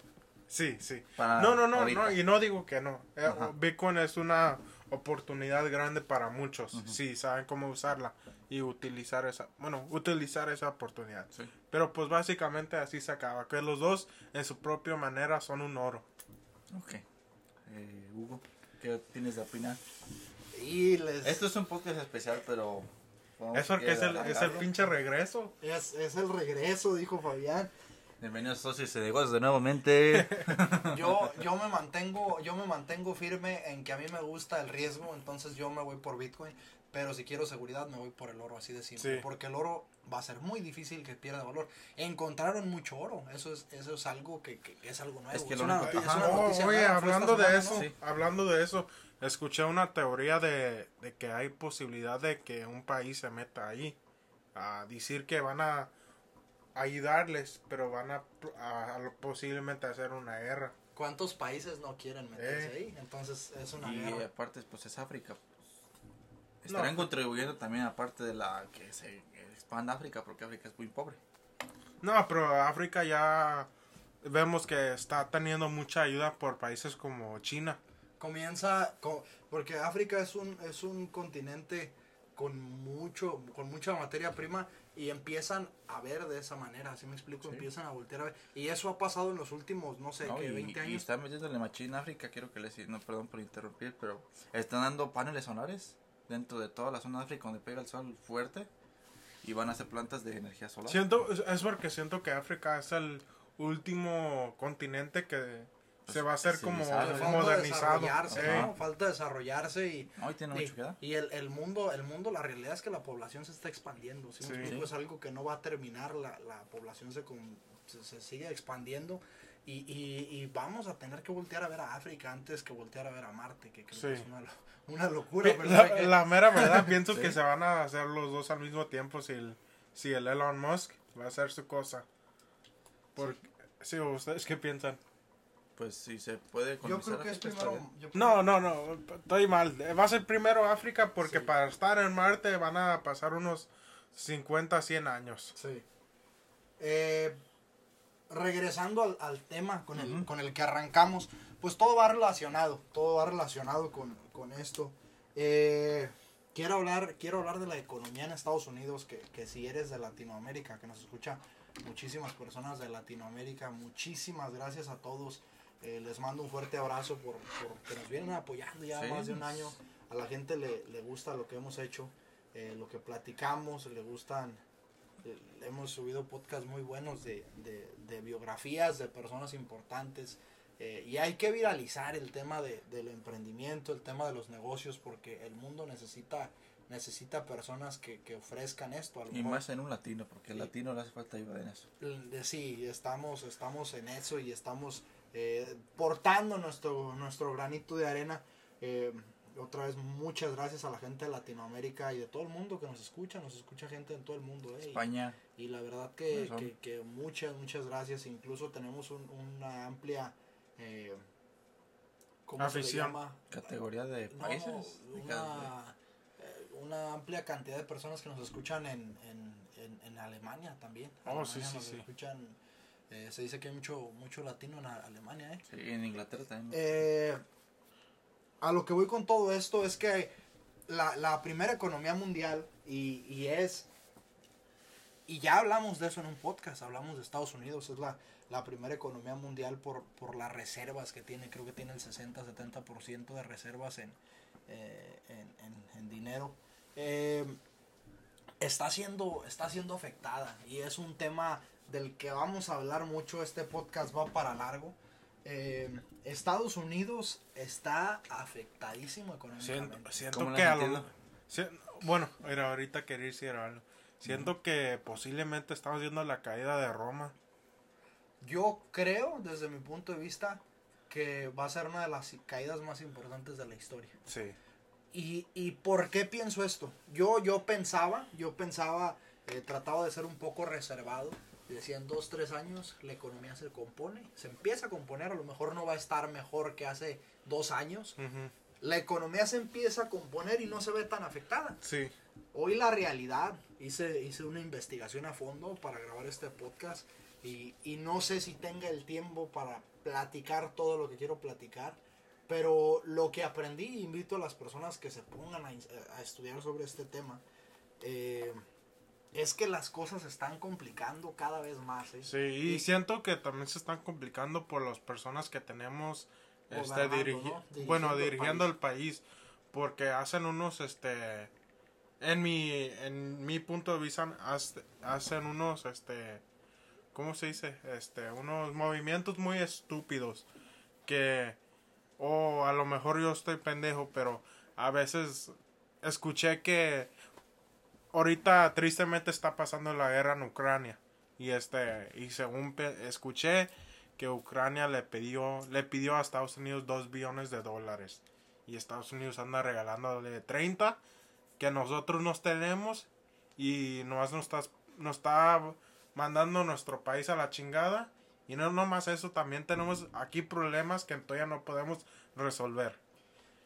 Sí, sí. Para no, no, no, ahorita. no, y no digo que no. Eh, Ajá. Bitcoin es una oportunidad grande para muchos, si saben cómo usarla y utilizar esa, bueno, utilizar esa oportunidad. Sí. Pero pues básicamente así se acaba, que los dos en su propia manera son un oro. Ok. Eh, Hugo, ¿qué tienes de opinar? Y les... Esto es un podcast especial, pero... Es porque es el, es el pinche regreso. Es, es el regreso, dijo Fabián. Bienvenidos a Socios de Negocios de nuevamente. Yo, yo me mantengo, yo me mantengo firme en que a mí me gusta el riesgo, entonces yo me voy por Bitcoin, pero si quiero seguridad me voy por el oro, así de simple, Sí. porque el oro va a ser muy difícil que pierda valor. Encontraron mucho oro, eso es, eso es algo que, que es algo nuevo. Es que es lo una único- noticia, es ajá. una Oh, noticia oye, esta hablando de semana, eso, ¿no? Sí. hablando de eso, escuché una teoría de, de que hay posibilidad de que un país se meta ahí a decir que van a ayudarles, pero van a, a- a posiblemente hacer una guerra. ¿Cuántos países no quieren meterse Eh. ahí? Entonces es una y guerra. aparte, pues es África. pues, estarán No. contribuyendo también, aparte de la que se expanda África, porque África es muy pobre. No, pero África ya vemos que está teniendo mucha ayuda por países como China. comienza co- porque África es un es un continente con mucho con mucha materia prima y empiezan a ver de esa manera, así me explico, Sí. empiezan a voltear a ver y eso ha pasado en los últimos no sé ¿no? qué y, 20 y años. están metiéndole machín a África, quiero que les no perdón por interrumpir, pero están dando paneles solares dentro de toda la zona de África donde pega el sol fuerte y van a hacer plantas de energía solar. Siento, es porque siento que África es el último continente que se va a hacer como falta modernizado. desarrollarse, Eh, ¿no? Falta desarrollarse y No, y tiene y, mucho que dar. y el, el mundo, el mundo, la realidad es que la población se está expandiendo, ¿sí me Sí. explico? Es algo que no va a terminar, la, la población se, con- se, se sigue expandiendo y, y, y vamos a tener que voltear a ver a África antes que voltear a ver a Marte, que creo que es una, lo- una locura. Pero La, hay que- la mera verdad, pienso Sí. que se van a hacer los dos al mismo tiempo si el, si el Elon Musk va a hacer su cosa. Por, sí. ¿ustedes qué piensan? Pues si se puede yo creo que es primero... yo No, no, no, estoy mal. Va a ser primero África porque Sí. para estar en Marte van a pasar unos 50, 100 años. Sí. Eh, regresando al, al tema con el, con el que arrancamos, pues todo va relacionado, todo va relacionado con, con esto. Eh, quiero, hablar, quiero hablar de la economía en Estados Unidos, que, que si eres de Latinoamérica, que nos escucha muchísimas personas de Latinoamérica, muchísimas gracias a todos. Eh, les mando un fuerte abrazo por, por que nos vienen apoyando ya Sí. más de un año. A la gente le, le gusta lo que hemos hecho, eh, lo que platicamos, le gustan eh, hemos subido podcasts muy buenos de, de- de biografías de personas importantes eh, y hay que viralizar el tema de, del emprendimiento, el tema de los negocios porque el mundo necesita necesita personas que, que ofrezcan esto. A lo Y mejor, más en un latino, porque al latino le hace falta ayuda en eso. sí, estamos, estamos en eso y estamos eh, portando nuestro, nuestro granito de arena. Eh, otra vez, muchas gracias a la gente de Latinoamérica y de todo el mundo que nos escucha. Nos escucha gente en todo el mundo. eh, y- España, y la verdad que, que, que muchas, muchas gracias. Incluso tenemos un- una amplia... Eh, ¿Cómo se le Afición. llama? categoría de países. una, eh, una amplia cantidad de personas que nos escuchan en, en, en, en Alemania también. Oh, Alemania sí, sí, nos sí. escuchan, eh, se dice que hay mucho, mucho latino en Alemania, ¿eh? Sí, en Inglaterra también. Eh, a lo que voy con todo esto es que la, la primera economía mundial y, y es y ya hablamos de eso en un podcast hablamos de Estados Unidos es la, la primera economía mundial por, por las reservas que tiene creo que tiene el 60-70% de reservas en, eh, en, en- en dinero Eh, está siendo está siendo afectada y es un tema del que vamos a hablar mucho este podcast va para largo eh, Estados Unidos está afectadísimo económicamente. Siento, siento ¿Cómo la que a entiendo? lo, si- bueno, era ahorita quería decir algo. Siento que posiblemente estamos viendo la caída de Roma. Yo creo, desde mi punto de vista, que va a ser una de las caídas más importantes de la historia. Sí. ¿Y, y por qué pienso esto? Yo, yo pensaba, yo pensaba, eh, trataba de ser un poco reservado. Y Decía, en dos, tres años la economía se compone, se empieza a componer, a lo mejor no va a estar mejor que hace dos años. Ujú. La economía se empieza a componer y no se ve tan afectada. Sí. Hoy la realidad, hice, hice una investigación a fondo para grabar este podcast y, y no sé si tenga el tiempo para platicar todo lo que quiero platicar, pero lo que aprendí, invito a las personas que se pongan a, a estudiar sobre este tema, eh, es que las cosas se están complicando cada vez más. ¿eh? Sí, y siento que también se están complicando por las personas que tenemos este, dirigi- ¿no? Dirigiendo bueno, el dirigiendo el país. Porque hacen unos, este, en mi, en mi punto de vista, hace- hacen unos, este, ¿cómo se dice? Este, unos movimientos muy estúpidos que, o a lo mejor yo estoy pendejo, pero a veces escuché que ahorita tristemente está pasando la guerra en Ucrania y este, y según escuché que Ucrania le pidió, le pidió a Estados Unidos 2 billones de dólares y Estados Unidos anda regalándole 30 que nosotros nos tenemos y nomás nos está, nos está mandando nuestro país a la chingada. Y no nomás eso, también tenemos aquí problemas que todavía no podemos resolver.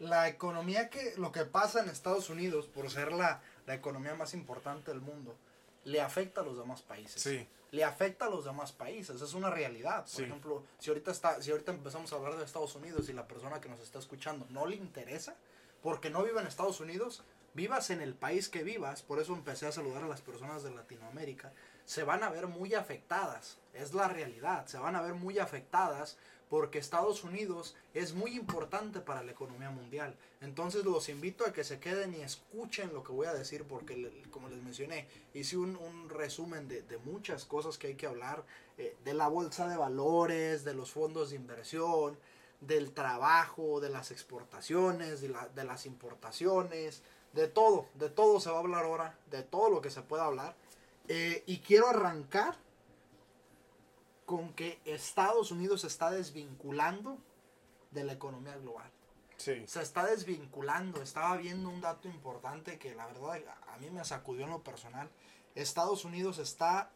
La economía que, lo que pasa en Estados Unidos, por ser la, la economía más importante del mundo, le afecta a los demás países. Sí. Le afecta a los demás países, es una realidad. Por ejemplo, si ahorita, está, si ahorita empezamos a hablar de Estados Unidos y la persona que nos está escuchando no le interesa, porque no vive en Estados Unidos, vivas en el país que vivas, por eso empecé a saludar a las personas de Latinoamérica, se van a ver muy afectadas, es la realidad, se van a ver muy afectadas porque Estados Unidos es muy importante para la economía mundial. Entonces los invito a que se queden y escuchen lo que voy a decir porque como les mencioné, hice un, resumen de, muchas cosas que hay que hablar, eh, de la bolsa de valores, de los fondos de inversión, del trabajo, de las exportaciones, de, de las importaciones, de todo, de todo se va a hablar ahora, de todo lo que se pueda hablar. Eh, y quiero arrancar con que Estados Unidos se está desvinculando de la economía global. Sí. Se está desvinculando. Estaba viendo un dato importante que la verdad a mí me sacudió en lo personal. Estados Unidos está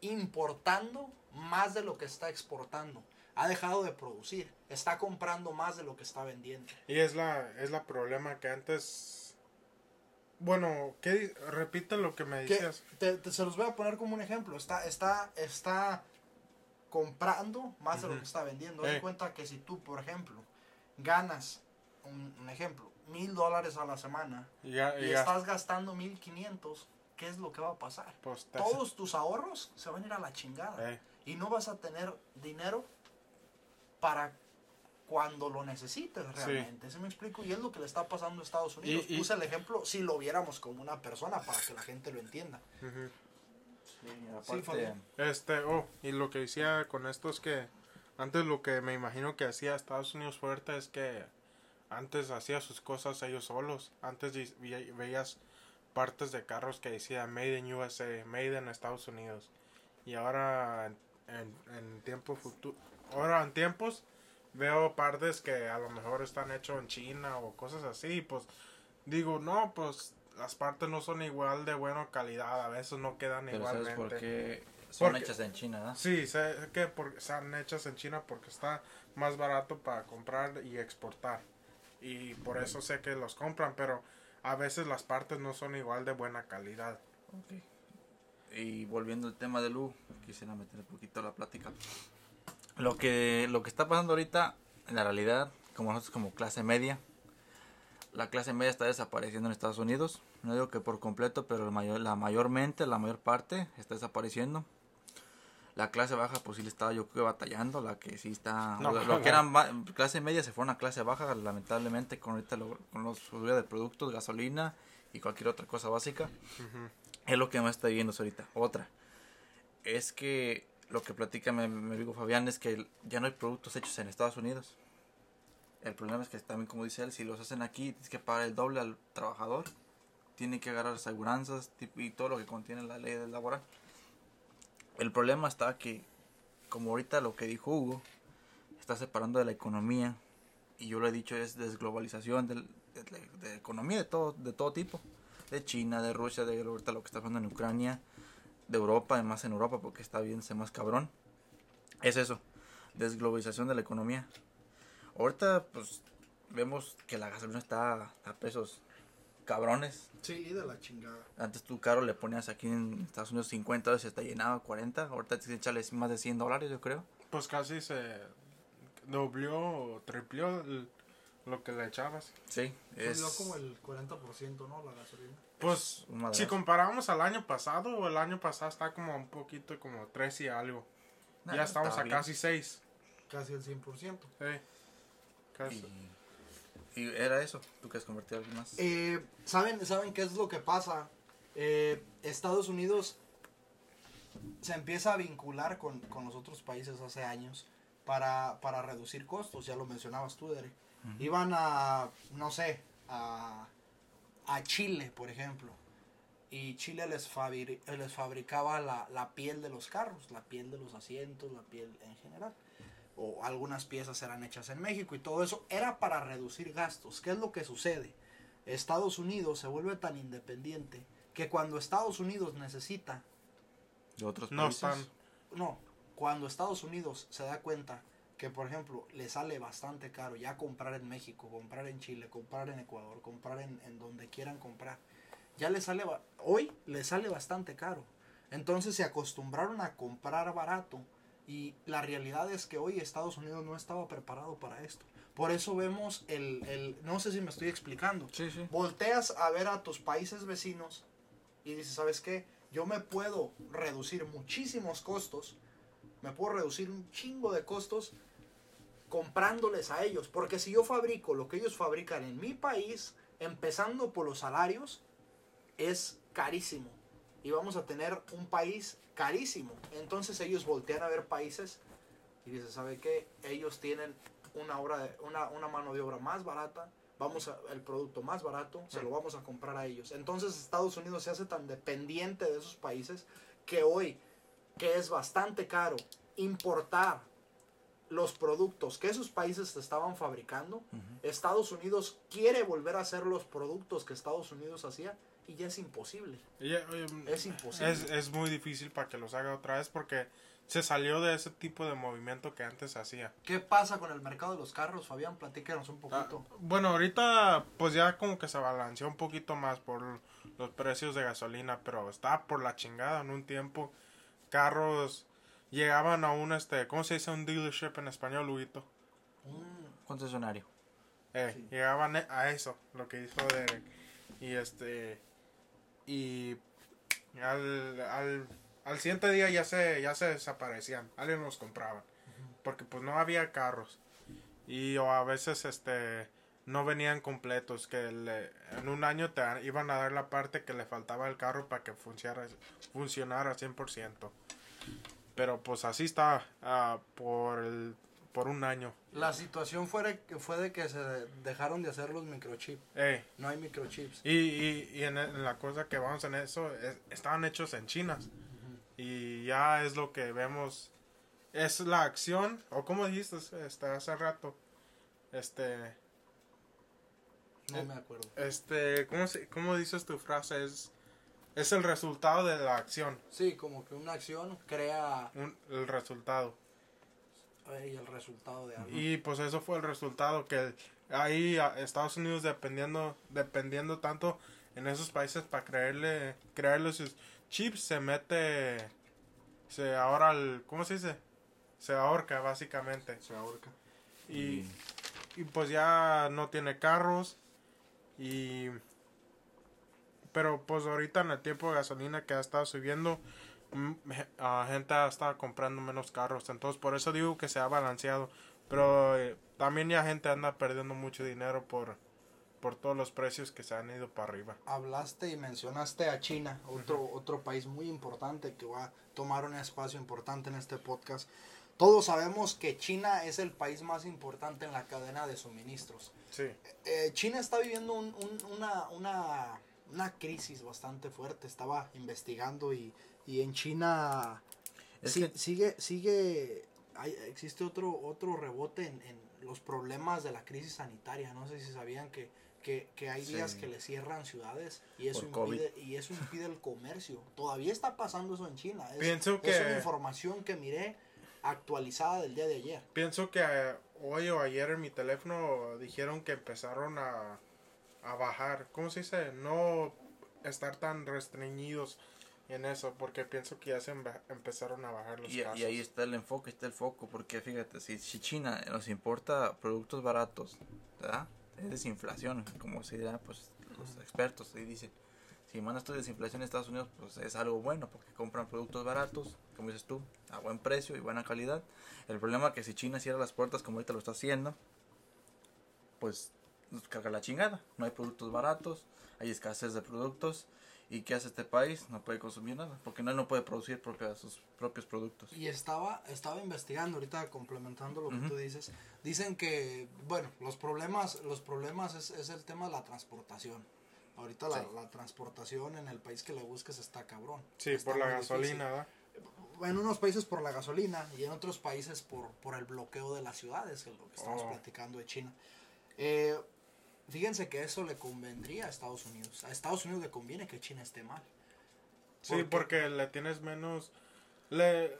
importando más de lo que está exportando. Ha dejado de producir. Está comprando más de lo que está vendiendo. Y es la, es la problema que antes bueno, ¿qué? Repite lo que me decías. Te, se los voy a poner como un ejemplo. Está, está, está comprando más de lo que está vendiendo. Ten eh. cuenta que si tú, por ejemplo, ganas, un, ejemplo, mil dólares a la semana y, estás gastando mil quinientos, ¿qué es lo que va a pasar? Pues Todos tus ahorros se van a ir a la chingada. Eh. Y no vas a tener dinero para cuando lo necesites realmente. ¿Se me explico? Y es lo que le está pasando a Estados Unidos. Puse el ejemplo si lo viéramos como una persona para que la gente lo entienda. Sí, este, oh, y lo que decía con esto es que antes lo que me imagino que hacía Estados Unidos fuerte es que antes hacía sus cosas ellos solos. Antes veías partes de carros que decían Made in USA, Made in Estados Unidos. Y ahora en, en tiempo futuro, ahora en tiempos veo partes que a lo mejor están hechos en China o cosas así, pues digo, no, pues las partes no son igual de buena calidad, a veces no quedan Pero igualmente. ¿sabes por qué son hechas en China, ¿no? Sí, sé que por, están hechas en China porque está más barato para comprar y exportar. Y por eso sé que los compran, pero a veces las partes no son igual de buena calidad. Okay. Y volviendo al tema de Lu, quisiera meter un poquito la plática lo que, lo que está pasando ahorita, en la realidad, como nosotros como clase media, la clase media está desapareciendo en Estados Unidos. No digo que por completo, pero la, mayor, la mayormente, la mayor parte está desapareciendo. La clase baja, pues sí le estaba yo creo batallando. La que sí está. lo, que eran clase media se fueron a clase baja, lamentablemente, con ahorita con los subidas de productos, gasolina y cualquier otra cosa básica. Es lo que más está viendo ahorita. Otra. Es que lo que platica mi, amigo Fabián es que ya no hay productos hechos en Estados Unidos. El problema es que también, como dice él, si los hacen aquí, tienes que pagar el doble al trabajador. Tiene que agarrar aseguranzas y todo lo que contiene la ley del laboral. El problema está que, como ahorita lo que dijo Hugo, está separando de la economía. Y yo lo he dicho, es desglobalización de, de, economía de todo, de todo tipo. De China, de Rusia, de ahorita lo que está pasando en Ucrania de Europa, además en Europa, porque está bien, más cabrón. Es eso, desglobalización de la economía. Ahorita, pues, vemos que la gasolina está a pesos cabrones. Sí, de la chingada. Antes tú, caro, le ponías aquí en Estados Unidos 50 dólares, está llenado 40. Ahorita tienes que echarle más de 100 dólares, yo creo. Pues casi se dobló o triplió lo que le echabas. Sí, es... como el 40%, ¿no? La gasolina. Pues, si comparamos al año pasado, el año pasado está como un poquito como 3 y algo. ya estamos a casi 6. Casi el 100%. Sí. Y, era eso. ¿Tú quieres convertir algo más? Eh, ¿saben, ¿Saben qué es lo que pasa? Eh, Estados Unidos se empieza a vincular con, con los otros países hace años para, para reducir costos, ya lo mencionabas tú, Derek. Iban a, no sé, a, a Chile, por ejemplo, y Chile les, fabri- les fabricaba la, la piel de los carros, la piel de los asientos, la piel en general. O algunas piezas eran hechas en México y todo eso era para reducir gastos. ¿Qué es lo que sucede? Estados Unidos se vuelve tan independiente que cuando Estados Unidos necesita, De otros No países. están. no, cuando Estados Unidos se da cuenta que por ejemplo le sale bastante caro ya comprar en México, comprar en Chile, comprar en Ecuador, comprar en, en donde quieran comprar, ya le sale, hoy le sale bastante caro. Entonces se acostumbraron a comprar barato y la realidad es que hoy Estados Unidos no estaba preparado para esto. Por eso vemos el, el no sé si me estoy explicando. Sí, sí. Volteas a ver a tus países vecinos y dices, ¿sabes qué? Yo me puedo reducir muchísimos costos, me puedo reducir un chingo de costos comprándoles a ellos. Porque si yo fabrico lo que ellos fabrican en mi país, empezando por los salarios, es carísimo. Y vamos a tener un país carísimo. Entonces ellos voltean a ver países y dicen, ¿sabe qué? Ellos tienen una, obra de, una, una mano de obra más barata, vamos a, el producto más barato, se lo vamos a comprar a ellos. Entonces Estados Unidos se hace tan dependiente de esos países que hoy, que es bastante caro importar los productos que esos países estaban fabricando, Estados Unidos quiere volver a hacer los productos que Estados Unidos hacía y ya es imposible. Y, eh, Es imposible. Es, es muy difícil para que los haga otra vez porque se salió de ese tipo de movimiento que antes hacía. ¿Qué pasa con el mercado de los carros, Fabián? Platícanos un Ah, poquito. bueno, ahorita pues ya como que se balanceó un poquito más por los precios de gasolina, pero estaba por la chingada en un tiempo. Carros llegaban a un, este, ¿cómo se dice un dealership en español, Luito? Un- Concesionario. Eh, Sí. Llegaban a eso, lo que hizo Derek. Y este. Y. Al, al, al siguiente día ya se, ya se desaparecían. Alguien los compraba. Porque pues no había carros. Y o a veces este. No venían completos. Que le- en un año te iban a dar la parte que le faltaba al carro para que funcionara, funcionara 100%. Pero pues así está ah, por, el, por un año. La situación fue de, fue de que se dejaron de hacer los microchips. Ey, No hay microchips. Y, y, y en, en la cosa que vamos en eso, es- estaban hechos en China. Y ya es lo que vemos. Es la acción, o como dijiste este, hace rato. Este, No me acuerdo. este, ¿cómo, cómo dices tu frase? Es, es el resultado de la acción. Sí, como que una acción crea un- el resultado. Eh, el resultado de algo. Y pues eso fue el resultado que ahí a Estados Unidos dependiendo dependiendo tanto en esos países para creerle crearle sus chips se mete se ahora el ¿cómo se dice? Se ahorca básicamente Se ahorca. y, y pues ya no tiene carros y pero pues ahorita en el tiempo de gasolina que ha estado subiendo ah, gente estado comprando menos carros entonces por eso digo que se ha balanceado pero eh, también ya gente anda perdiendo mucho dinero por por todos los precios que se han ido para arriba Hablaste y mencionaste a China, otro, otro país muy importante que va a tomar un espacio importante en este podcast. Todos sabemos que China es el país más importante en la cadena de suministros. sí Eh, China está viviendo un- un- una, una, una crisis bastante fuerte. Estaba investigando y, y en China Es que- sigue, sigue, hay, existe otro, otro rebote en, en los problemas de la crisis sanitaria. No sé si sabían que, que, que hay Sí. días que le cierran ciudades y eso, Por COVID. impide, y eso impide el comercio. Todavía está pasando eso en China. Es, Pienso es que- una información que miré actualizada del día de ayer. Pienso que eh, hoy o ayer en mi teléfono dijeron que empezaron a, a bajar. ¿Cómo se dice? No estar tan restringidos en eso, porque pienso que ya se empezaron a bajar los Y, casos. y ahí está el enfoque, está el foco, porque fíjate, si, si China nos importa productos baratos, ¿verdad? Es desinflación, como se dirá, pues los expertos ahí dicen. Si manda esto de desinflación en Estados Unidos, pues es algo bueno, porque compran productos baratos, como dices tú, a buen precio y buena calidad. El problema es que si China cierra las puertas como ahorita lo está haciendo, pues nos carga la chingada. No hay productos baratos, hay escasez de productos ¿Y qué hace este país? No puede consumir nada, porque no, no puede producir propia, sus propios productos. Y estaba, estaba investigando ahorita, complementando lo que Ujú. tú dices. Dicen que, bueno, los problemas, los problemas es, es el tema de la transportación. Ahorita la, Sí. la transportación en el país que le busques está cabrón. Sí, Está por la gasolina, ¿verdad? En unos países por la gasolina y en otros países por, por el bloqueo de las ciudades, que es lo que estamos Oh. platicando de China. Eh, fíjense que eso le convendría a Estados Unidos. A Estados Unidos le conviene que China esté mal. Sí, porque le tienes menos... Le,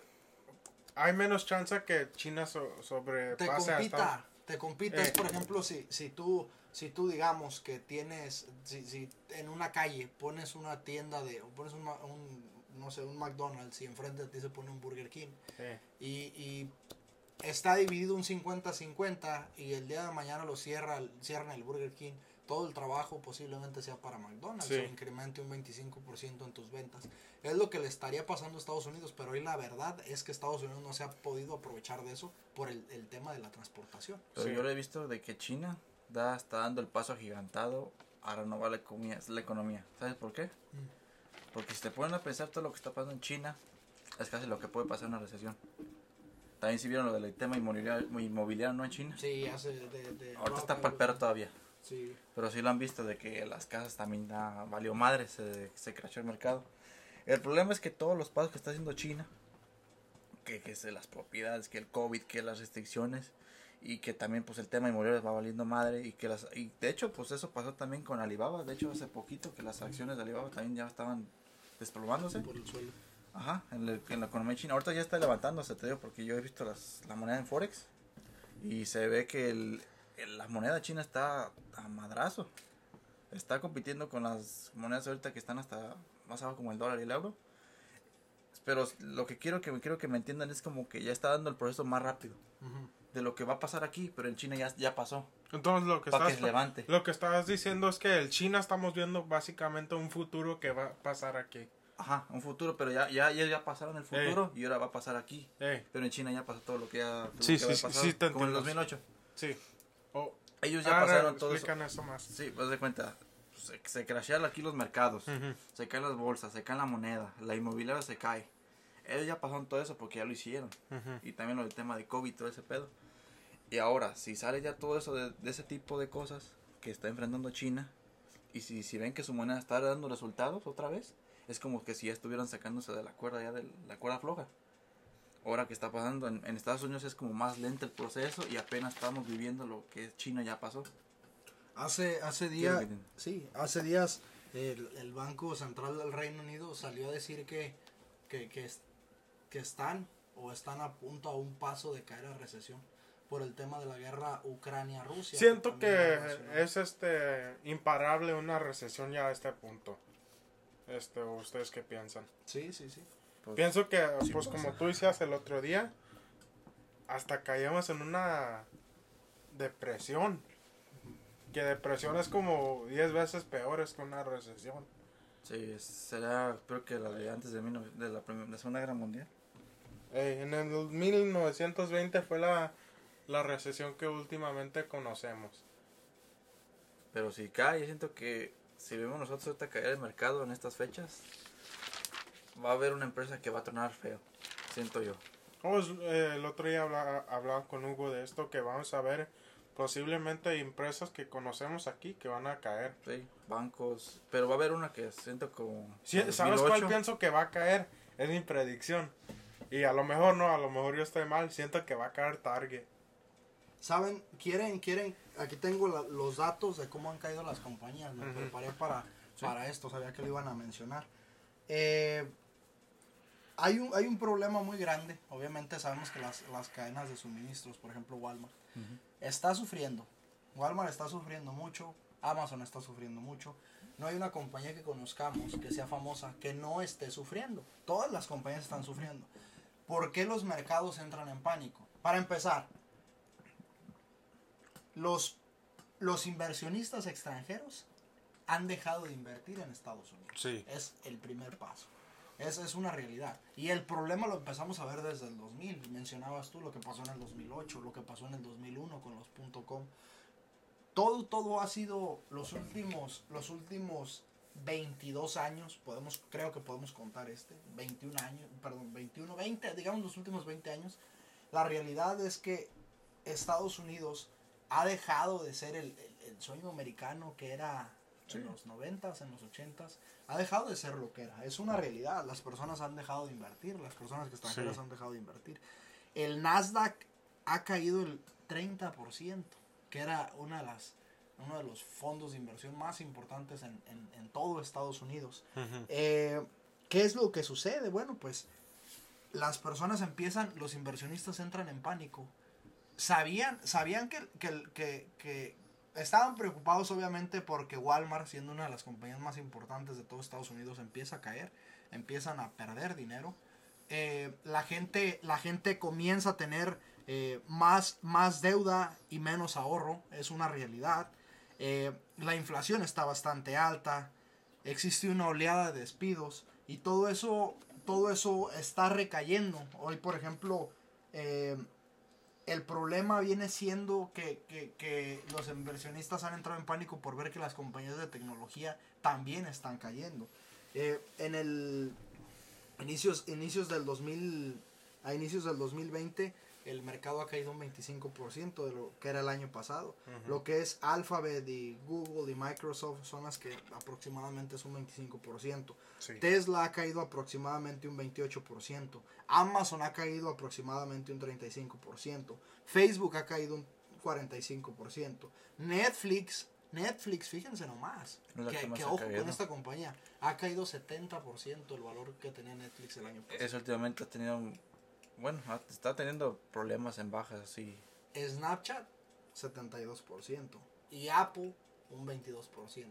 hay menos chance que China so- te sobrepase a compita, Estados te compita. Es Eh. por ejemplo, si, si tú, si tú digamos que tienes, si, si en una calle pones una tienda de, o pones un, un, no sé, un McDonald's y enfrente de ti se pone un Burger King Eh, y, y está dividido un 50-50 y el día de mañana lo cierra, cierran el Burger King, todo el trabajo posiblemente sea para McDonald's Sí. o incremente un 25% en tus ventas. Es lo que le estaría pasando a Estados Unidos, pero hoy la verdad es que Estados Unidos no se ha podido aprovechar de eso por el, el tema de la transportación. Pero Sí. yo lo he visto de que China da, está dando el paso agigantado a renovar la economía, la economía. ¿Sabes por qué? Porque si te ponen a pensar todo lo que está pasando en China, es casi lo que puede pasar en una recesión. También si vieron lo del tema inmobiliario, inmobiliario ¿no? En China. Sí, hace de... de Ahorita está para el perro todavía. Sí. Pero sí lo han visto de que las casas también da, valió madre, se, se crashó el mercado. El problema es que todos los pasos que está haciendo China, que, que se las propiedades, que el COVID, que las restricciones, y que también pues el tema inmobiliario va valiendo madre, y que las, y de hecho pues eso pasó también con Alibaba, de hecho hace poquito que las acciones de Alibaba también ya estaban desplomándose. Por el suelo. Ajá, en, el- en la economía china. Ahorita ya está levantándose, te digo, porque yo he visto las, la moneda en Forex y se ve que el, el- la moneda china está a madrazo. Está compitiendo con las monedas ahorita que están hasta más abajo como el dólar y el euro. Pero lo que quiero que, quiero que me entiendan es como que ya está dando el proceso más rápido Ujú. de lo que va a pasar aquí, pero en China ya, ya pasó. Entonces lo que que estás se levante. lo que estabas diciendo es que el China estamos viendo básicamente un futuro que va a pasar aquí. Ajá, un futuro, pero ya, ya, ya, ya pasaron el futuro y ahora va a pasar aquí. Ey, Pero en China ya pasó todo lo que ya Sí, que sí, sí, pasado, sí, te como en el entiendo. 2008. sí. Oh, Ellos ya ahora pasaron todo eso. explican eso más. Sí, pues de cuenta, se, se crashean aquí los mercados, Ujú. se caen las bolsas, se cae la moneda, la inmobiliaria se cae. Ellos ya pasaron todo eso porque ya lo hicieron. Ujú. Y también lo del tema de COVID, todo ese pedo. Y ahora, si sale ya todo eso de, de ese tipo de cosas que está enfrentando China, y si, si ven que su moneda está dando resultados otra vez, es como que si ya estuvieran sacándose de la cuerda, ya de la cuerda floja. Ahora que está pasando en, en Estados Unidos es como más lento el proceso y apenas estamos viviendo lo que China ya pasó. Hace, hace días, que sí, hace días el, el Banco Central del Reino Unido salió a decir que, que, que, es- que están o están a punto a un paso de caer a recesión por el tema de la guerra Ucrania-Rusia. Siento que relacionado. es este imparable una recesión ya a este punto. Este, ¿ustedes qué piensan? Sí, sí, sí. Pues, Pienso que, sí pues pasa. como tú decías el otro día, hasta caíamos en una depresión. Que depresión es como 10 veces peor es que una recesión. Sí, será, creo que la de antes de, 19 de la, prim- la Segunda Guerra Mundial. Eh, en el 1920 fue la, la recesión que últimamente conocemos. Pero si cae, yo siento que si vemos nosotros ahorita caer el mercado en estas fechas, va a haber una empresa que va a tronar feo. Siento yo. Oh, eh, el otro día habla- hablaba con Hugo de esto, que vamos a ver posiblemente empresas que conocemos aquí que van a caer. Sí, bancos. Pero va a haber una que siento como. Sí, ¿Sabes 2008. cuál pienso que va a caer? Es mi predicción. Y a lo mejor no, a lo mejor yo estoy mal. Siento que va a caer Target. ¿Saben? ¿Quieren, quieren? Aquí tengo la- los datos de cómo han caído las compañías. Me Ujú. preparé para, Sí. para esto, sabía que lo iban a mencionar. Eh, hay, un, hay un problema muy grande. Obviamente sabemos que las, las cadenas de suministros, por ejemplo Walmart, Ujú. está sufriendo. Walmart está sufriendo mucho. Amazon está sufriendo mucho. No hay una compañía que conozcamos que sea famosa que no esté sufriendo. Todas las compañías están sufriendo. ¿Por qué los mercados entran en pánico? Para empezar, los, los inversionistas extranjeros han dejado de invertir en Estados Unidos. Sí. Es el primer paso. Esa es una realidad. Y el problema lo empezamos a ver desde el 2000. Mencionabas tú lo que pasó en el 2008, lo que pasó en el 2001 con los .com. Todo, todo ha sido los últimos, los últimos 22 años, podemos, creo que podemos contar este, 21 años, perdón, 21, 20, digamos los últimos 20 años, la realidad es que Estados Unidos ha dejado de ser el, el, sueño americano que era en los 90 en los 80 ha dejado de ser lo que era. Es una realidad. Las personas han dejado de invertir, las personas que están sí. han dejado de invertir. El Nasdaq ha caído el 30%, que era una de las uno de los fondos de inversión más importantes en, en, en todo Estados Unidos. Uh -huh. eh, ¿Qué es lo que sucede? Bueno, pues las personas empiezan, los inversionistas entran en pánico. Sabían, sabían que, que, que, estaban preocupados obviamente porque Walmart, siendo una de las compañías más importantes de todo Estados Unidos, empieza a caer, empiezan a perder dinero. Eh, la, gente, la gente comienza a tener eh, más, más deuda y menos ahorro, es una realidad. Eh, la inflación está bastante alta, existe una oleada de despidos y todo eso, todo eso está recayendo. Hoy, por ejemplo, el problema viene siendo que, que, que, los inversionistas han entrado en pánico por ver que las compañías de tecnología también están cayendo. Eh, en el inicios, inicios del 2000, a inicios del 2020, el mercado ha caído un 25% de lo que era el año pasado. Uh -huh. Lo que es Alphabet y Google y Microsoft son las que aproximadamente es un 25%. Sí. Tesla ha caído aproximadamente un 28%. Amazon ha caído aproximadamente un 35%. Facebook ha caído un 45%. Netflix, Netflix, fíjense nomás, que, que, que ojo con esta compañía, ha caído 70% el valor que tenía Netflix el año pasado. Eso últimamente ha tenido bueno, está teniendo problemas en bajas, sí. Snapchat, 72%. Y Apple, un 22%.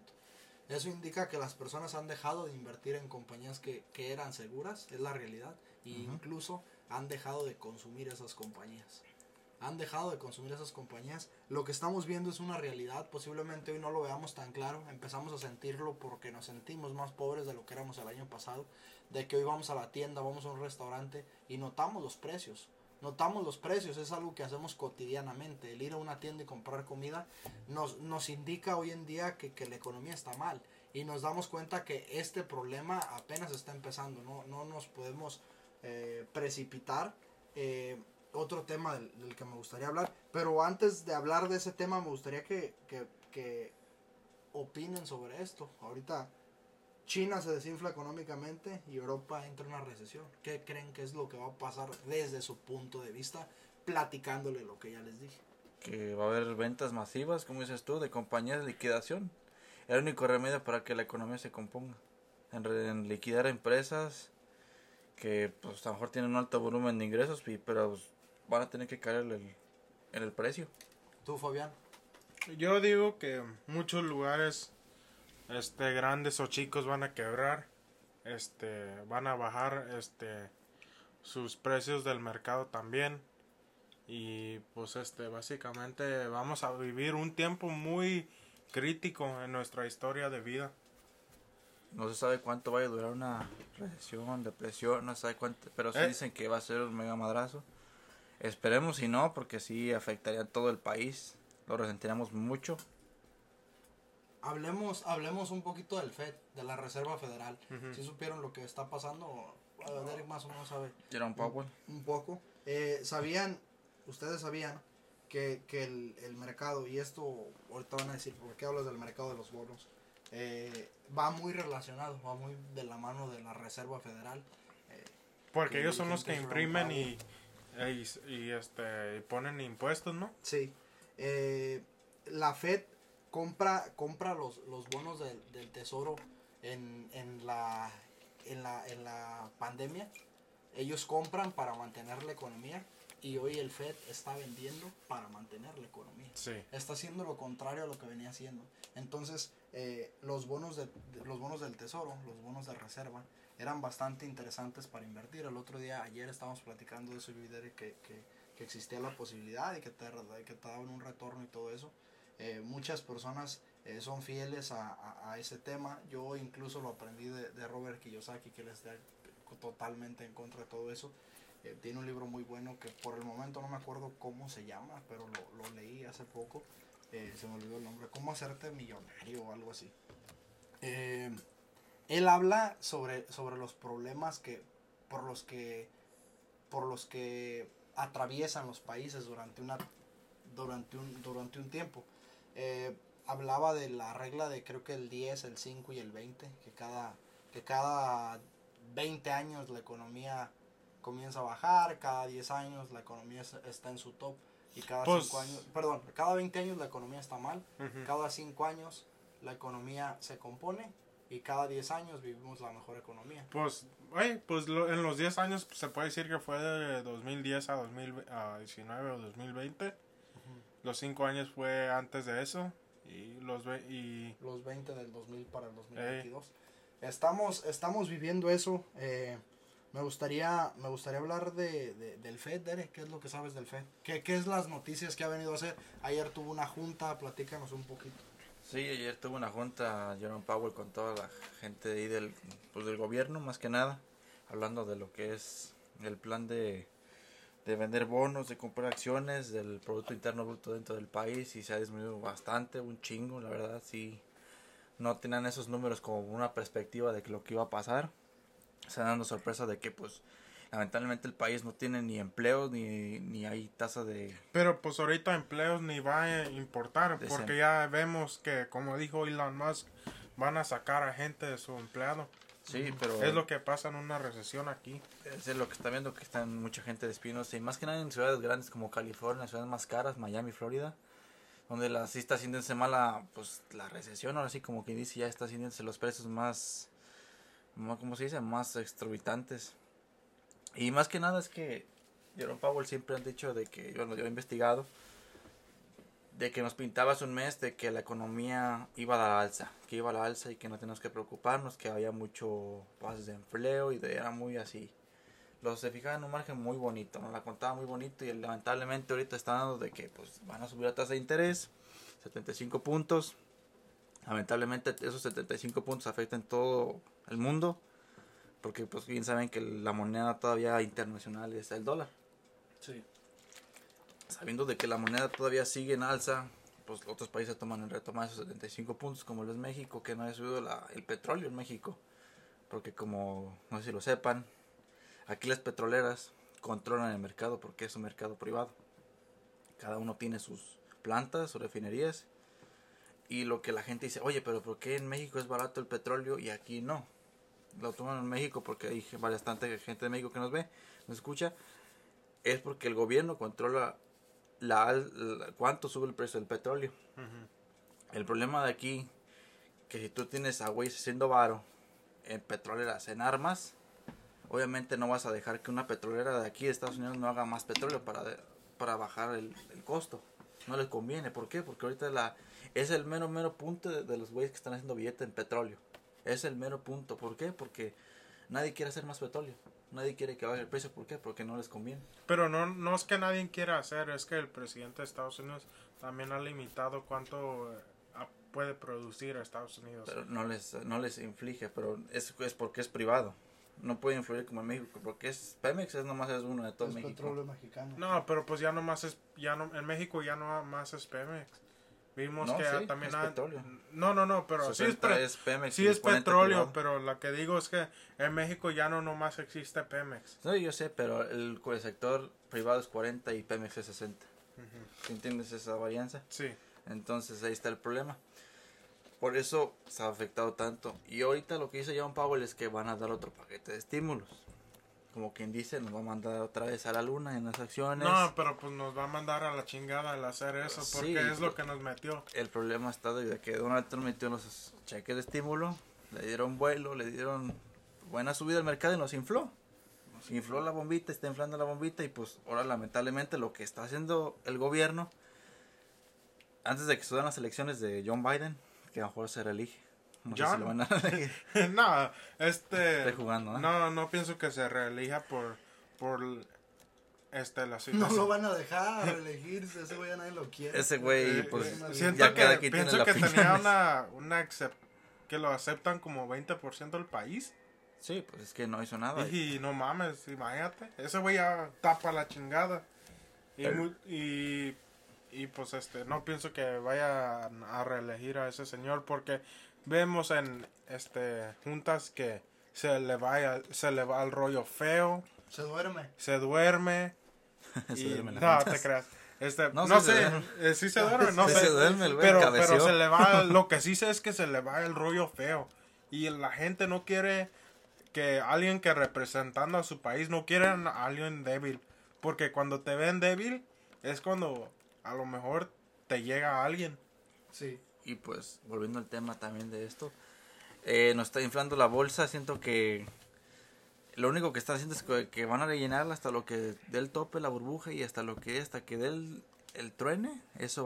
Eso indica que las personas han dejado de invertir en compañías que, que eran seguras, es la realidad. E uh -huh. incluso han dejado de consumir esas compañías. Han dejado de consumir esas compañías. Lo que estamos viendo es una realidad. Posiblemente hoy no lo veamos tan claro. Empezamos a sentirlo porque nos sentimos más pobres de lo que éramos el año pasado de que hoy vamos a la tienda, vamos a un restaurante y notamos los precios. Notamos los precios, es algo que hacemos cotidianamente. El ir a una tienda y comprar comida nos, nos indica hoy en día que, que la economía está mal y nos damos cuenta que este problema apenas está empezando. No, no nos podemos eh, precipitar. Eh, otro tema del, del, que me gustaría hablar, pero antes de hablar de ese tema me gustaría que, que, que opinen sobre esto. Ahorita China se desinfla económicamente y Europa entra en una recesión. ¿Qué creen que es lo que va a pasar desde su punto de vista? Platicándole lo que ya les dije. Que va a haber ventas masivas, como dices tú, de compañías de liquidación. El único remedio para que la economía se componga. En, en liquidar empresas que pues a lo mejor tienen un alto volumen de ingresos, pero pues, van a tener que caer el, el, en el precio. ¿Tú, Fabián? Yo digo que muchos lugares este grandes o chicos van a quebrar este van a bajar este sus precios del mercado también y pues este básicamente vamos a vivir un tiempo muy crítico en nuestra historia de vida no se sabe cuánto vaya a durar una recesión depresión no se sabe cuánto pero sí eh. dicen que va a ser un mega madrazo esperemos si no porque sí afectaría a todo el país lo resentiremos mucho hablemos, hablemos un poquito del FED, de la Reserva Federal. Uh -huh. Si supieron lo que está pasando, Derek más o menos sabe. Jerome Powell. Un, un poco. Eh, sabían, ustedes sabían que, que el, el, mercado, y esto ahorita van a decir, ¿por qué hablas del mercado de los bonos? Eh, va muy relacionado, va muy de la mano de la Reserva Federal. Eh, Porque ellos son los que imprimen y, y, y, este, ponen impuestos, ¿no? Sí. Eh, la FED compra, compra los, los bonos del, del tesoro en, en, la, en, la, en la pandemia. Ellos compran para mantener la economía y hoy el Fed está vendiendo para mantener la economía. Sí. Está haciendo lo contrario a lo que venía haciendo. Entonces, eh, los, bonos de, de, los bonos del tesoro, los bonos de reserva, eran bastante interesantes para invertir. El otro día, ayer estábamos platicando de eso que, que, que existía la posibilidad y que te, que te daban un retorno y todo eso. Eh, muchas personas eh, son fieles a, a, a, ese tema. Yo incluso lo aprendí de, de, Robert Kiyosaki, que él está totalmente en contra de todo eso. Eh, tiene un libro muy bueno que por el momento no me acuerdo cómo se llama, pero lo, lo leí hace poco. se me olvidó el nombre. ¿Cómo hacerte millonario o algo así? Él habla sobre, sobre los problemas que por los que por los que atraviesan los países durante una durante un durante un tiempo. Eh, hablaba de la regla de creo que el 10 el 5 y el 20 que cada que cada 20 años la economía comienza a bajar cada 10 años la economía es- está en su top y cada Pues- 5 años perdón cada 20 años la economía está mal cada 5 años la economía se compone y cada 10 años vivimos la mejor economía. Pues, oye, pues lo- en los 10 años pues, se puede decir que fue de 2010 a 2019 o 2020. Los 5 años fue antes de eso. Y los ve- y Los 20 del 2000 para el 2022. Estamos, estamos viviendo eso. eh, me gustaría me gustaría hablar de, de- del FED, Derek. ¿Qué es lo que sabes del FED? ¿Qué, ¿Qué es las noticias que ha venido a hacer? Ayer tuvo una junta, platícanos un poquito. Sí, ayer tuve una junta Jerome Powell con toda la gente de ahí del, pues, del gobierno, más que nada, hablando de lo que es el plan de, de vender bonos, de comprar acciones, del Producto Interno Bruto dentro del país y se ha disminuido bastante, un chingo, la verdad, sí. No tenían esos números como una perspectiva de lo que iba a pasar. Se están dando sorpresa de que, pues, lamentablemente el país no tiene ni empleos ni, ni hay tasa de Pero pues ahorita empleos ni va a importar, porque ya vemos que, como dijo Elon Musk, van a sacar a gente de su empleado. Sí, pero Es lo que pasa en una recesión aquí. Es lo que está viendo que están mucha gente despidiéndose y más que nada en ciudades grandes como California, ciudades más caras, Miami, Florida, donde la sí está haciéndose mala, pues la recesión, ahora sí como que dice ya está haciéndose los precios más, más ¿cómo se dice? Más exorbitantes. Y más que nada es que Jerome Powell siempre han dicho de que, yo, yo he investigado, de que nos pintabas un mes de que la economía iba a la alza, que iba a la alza y que no teníamos que preocuparnos, que había mucho pases de empleo y de, era muy así. Los se fijaban en un margen muy bonito, nos la contaba muy bonito y lamentablemente ahorita está dando de que pues van a subir la tasa de interés, 75 puntos. Lamentablemente esos 75 puntos afectan todo el mundo, porque pues bien saben que la moneda todavía internacional es el dólar Sí. sabiendo de que la moneda todavía sigue en alza, pues otros países toman en retomar esos 75 puntos, como lo es México, que no ha subido la, el petróleo en México. Porque como, no sé si lo sepan, aquí las petroleras controlan el mercado porque es un mercado privado. Cada uno tiene sus plantas, sus refinerías. Y lo que la gente dice, oye, pero ¿por qué en México es barato el petróleo y aquí no? Lo toman en México porque hay bastante gente de México que nos ve, nos escucha. Es porque el gobierno controla la, al- la- cuánto sube el precio del petróleo. El problema de aquí, que si tú tienes a güeyes haciendo varo en petroleras, en armas, obviamente no vas a dejar que una petrolera de aquí de Estados Unidos no haga más petróleo para, de- para bajar el, el costo. No les conviene. ¿Por qué? Porque ahorita la, es el mero, mero punto de, de los güeyes que están haciendo billete en petróleo. Es el mero punto. ¿Por qué? Porque nadie quiere hacer más petróleo. Nadie quiere que baje el precio. ¿Por qué? Porque no les conviene. Pero no, no es que nadie quiera hacer, es que el presidente de Estados Unidos también ha limitado cuánto eh, puede producir a Estados Unidos. pero no les no les inflige pero es, es porque es privado no puede influir como en México porque es Pemex es nomás es uno de todo Es México petróleo mexicano. No, pero pues ya nomás es, ya no, en México ya no más es Pemex. Vimos No, que sí, también es ha- petróleo. No, no, no, pero sí es, 60 pre- es Pemex sí es 40 petróleo, privado. pero lo que digo es que en México ya no nomás existe Pemex. no yo sé pero el, el sector privado es 40 y Pemex es 60 ¿Sí ¿entiendes esa varianza? Sí. entonces ahí está el problema por eso se ha afectado tanto y ahorita lo que dice John Powell es que van a dar otro paquete de estímulos como quien dice nos va a mandar otra vez a la luna en las acciones No, pero pues nos va a mandar a la chingada el hacer eso, Sí, porque es lo que nos metió. el problema está de que Donald Trump metió los cheques de estímulo, le dieron vuelo, le dieron buena subida al mercado y nos infló. Nos infló la bombita, está inflando la bombita y pues ahora lamentablemente lo que está haciendo el gobierno, antes de que sucedan las elecciones de John Biden, que a lo mejor se reelige. No sé si John. lo van a no, este... Estoy jugando, ¿no? No, no pienso que se reelija por, por este, la No situación. lo van a dejar elegirse, ese güey ya nadie lo quiere. Ese güey, Eh, pues eh, ya siento ya cada que, quien tiene pienso que tenía una, una acep- que lo aceptan como 20% del país. Sí, pues es que no hizo nada. Y no mames, imagínate. Ese güey ya tapa la chingada. Y, El- y, y, pues este, no pienso que vaya a reelegir a ese señor porque vemos en este juntas que se le va se le va el rollo feo, Se duerme. se duerme Se y duerme la no te creas. Este, No, no, sí se sé, duerme. eh, sí se duerme, no Sí sé. se duerme el güey, pero, cabeció. pero se le va, lo que sí sé es que se le va el rollo feo. Y la gente no quiere que alguien que representando a su país no quieren a alguien débil. Porque cuando te ven débil es cuando a lo mejor te llega alguien. Sí. Y pues, volviendo al tema también de esto, eh, nos está inflando la bolsa. Siento que lo único que están haciendo es que, van a rellenarla hasta lo que dé el tope la burbuja y hasta lo que hasta que dé el, el truene. Eso va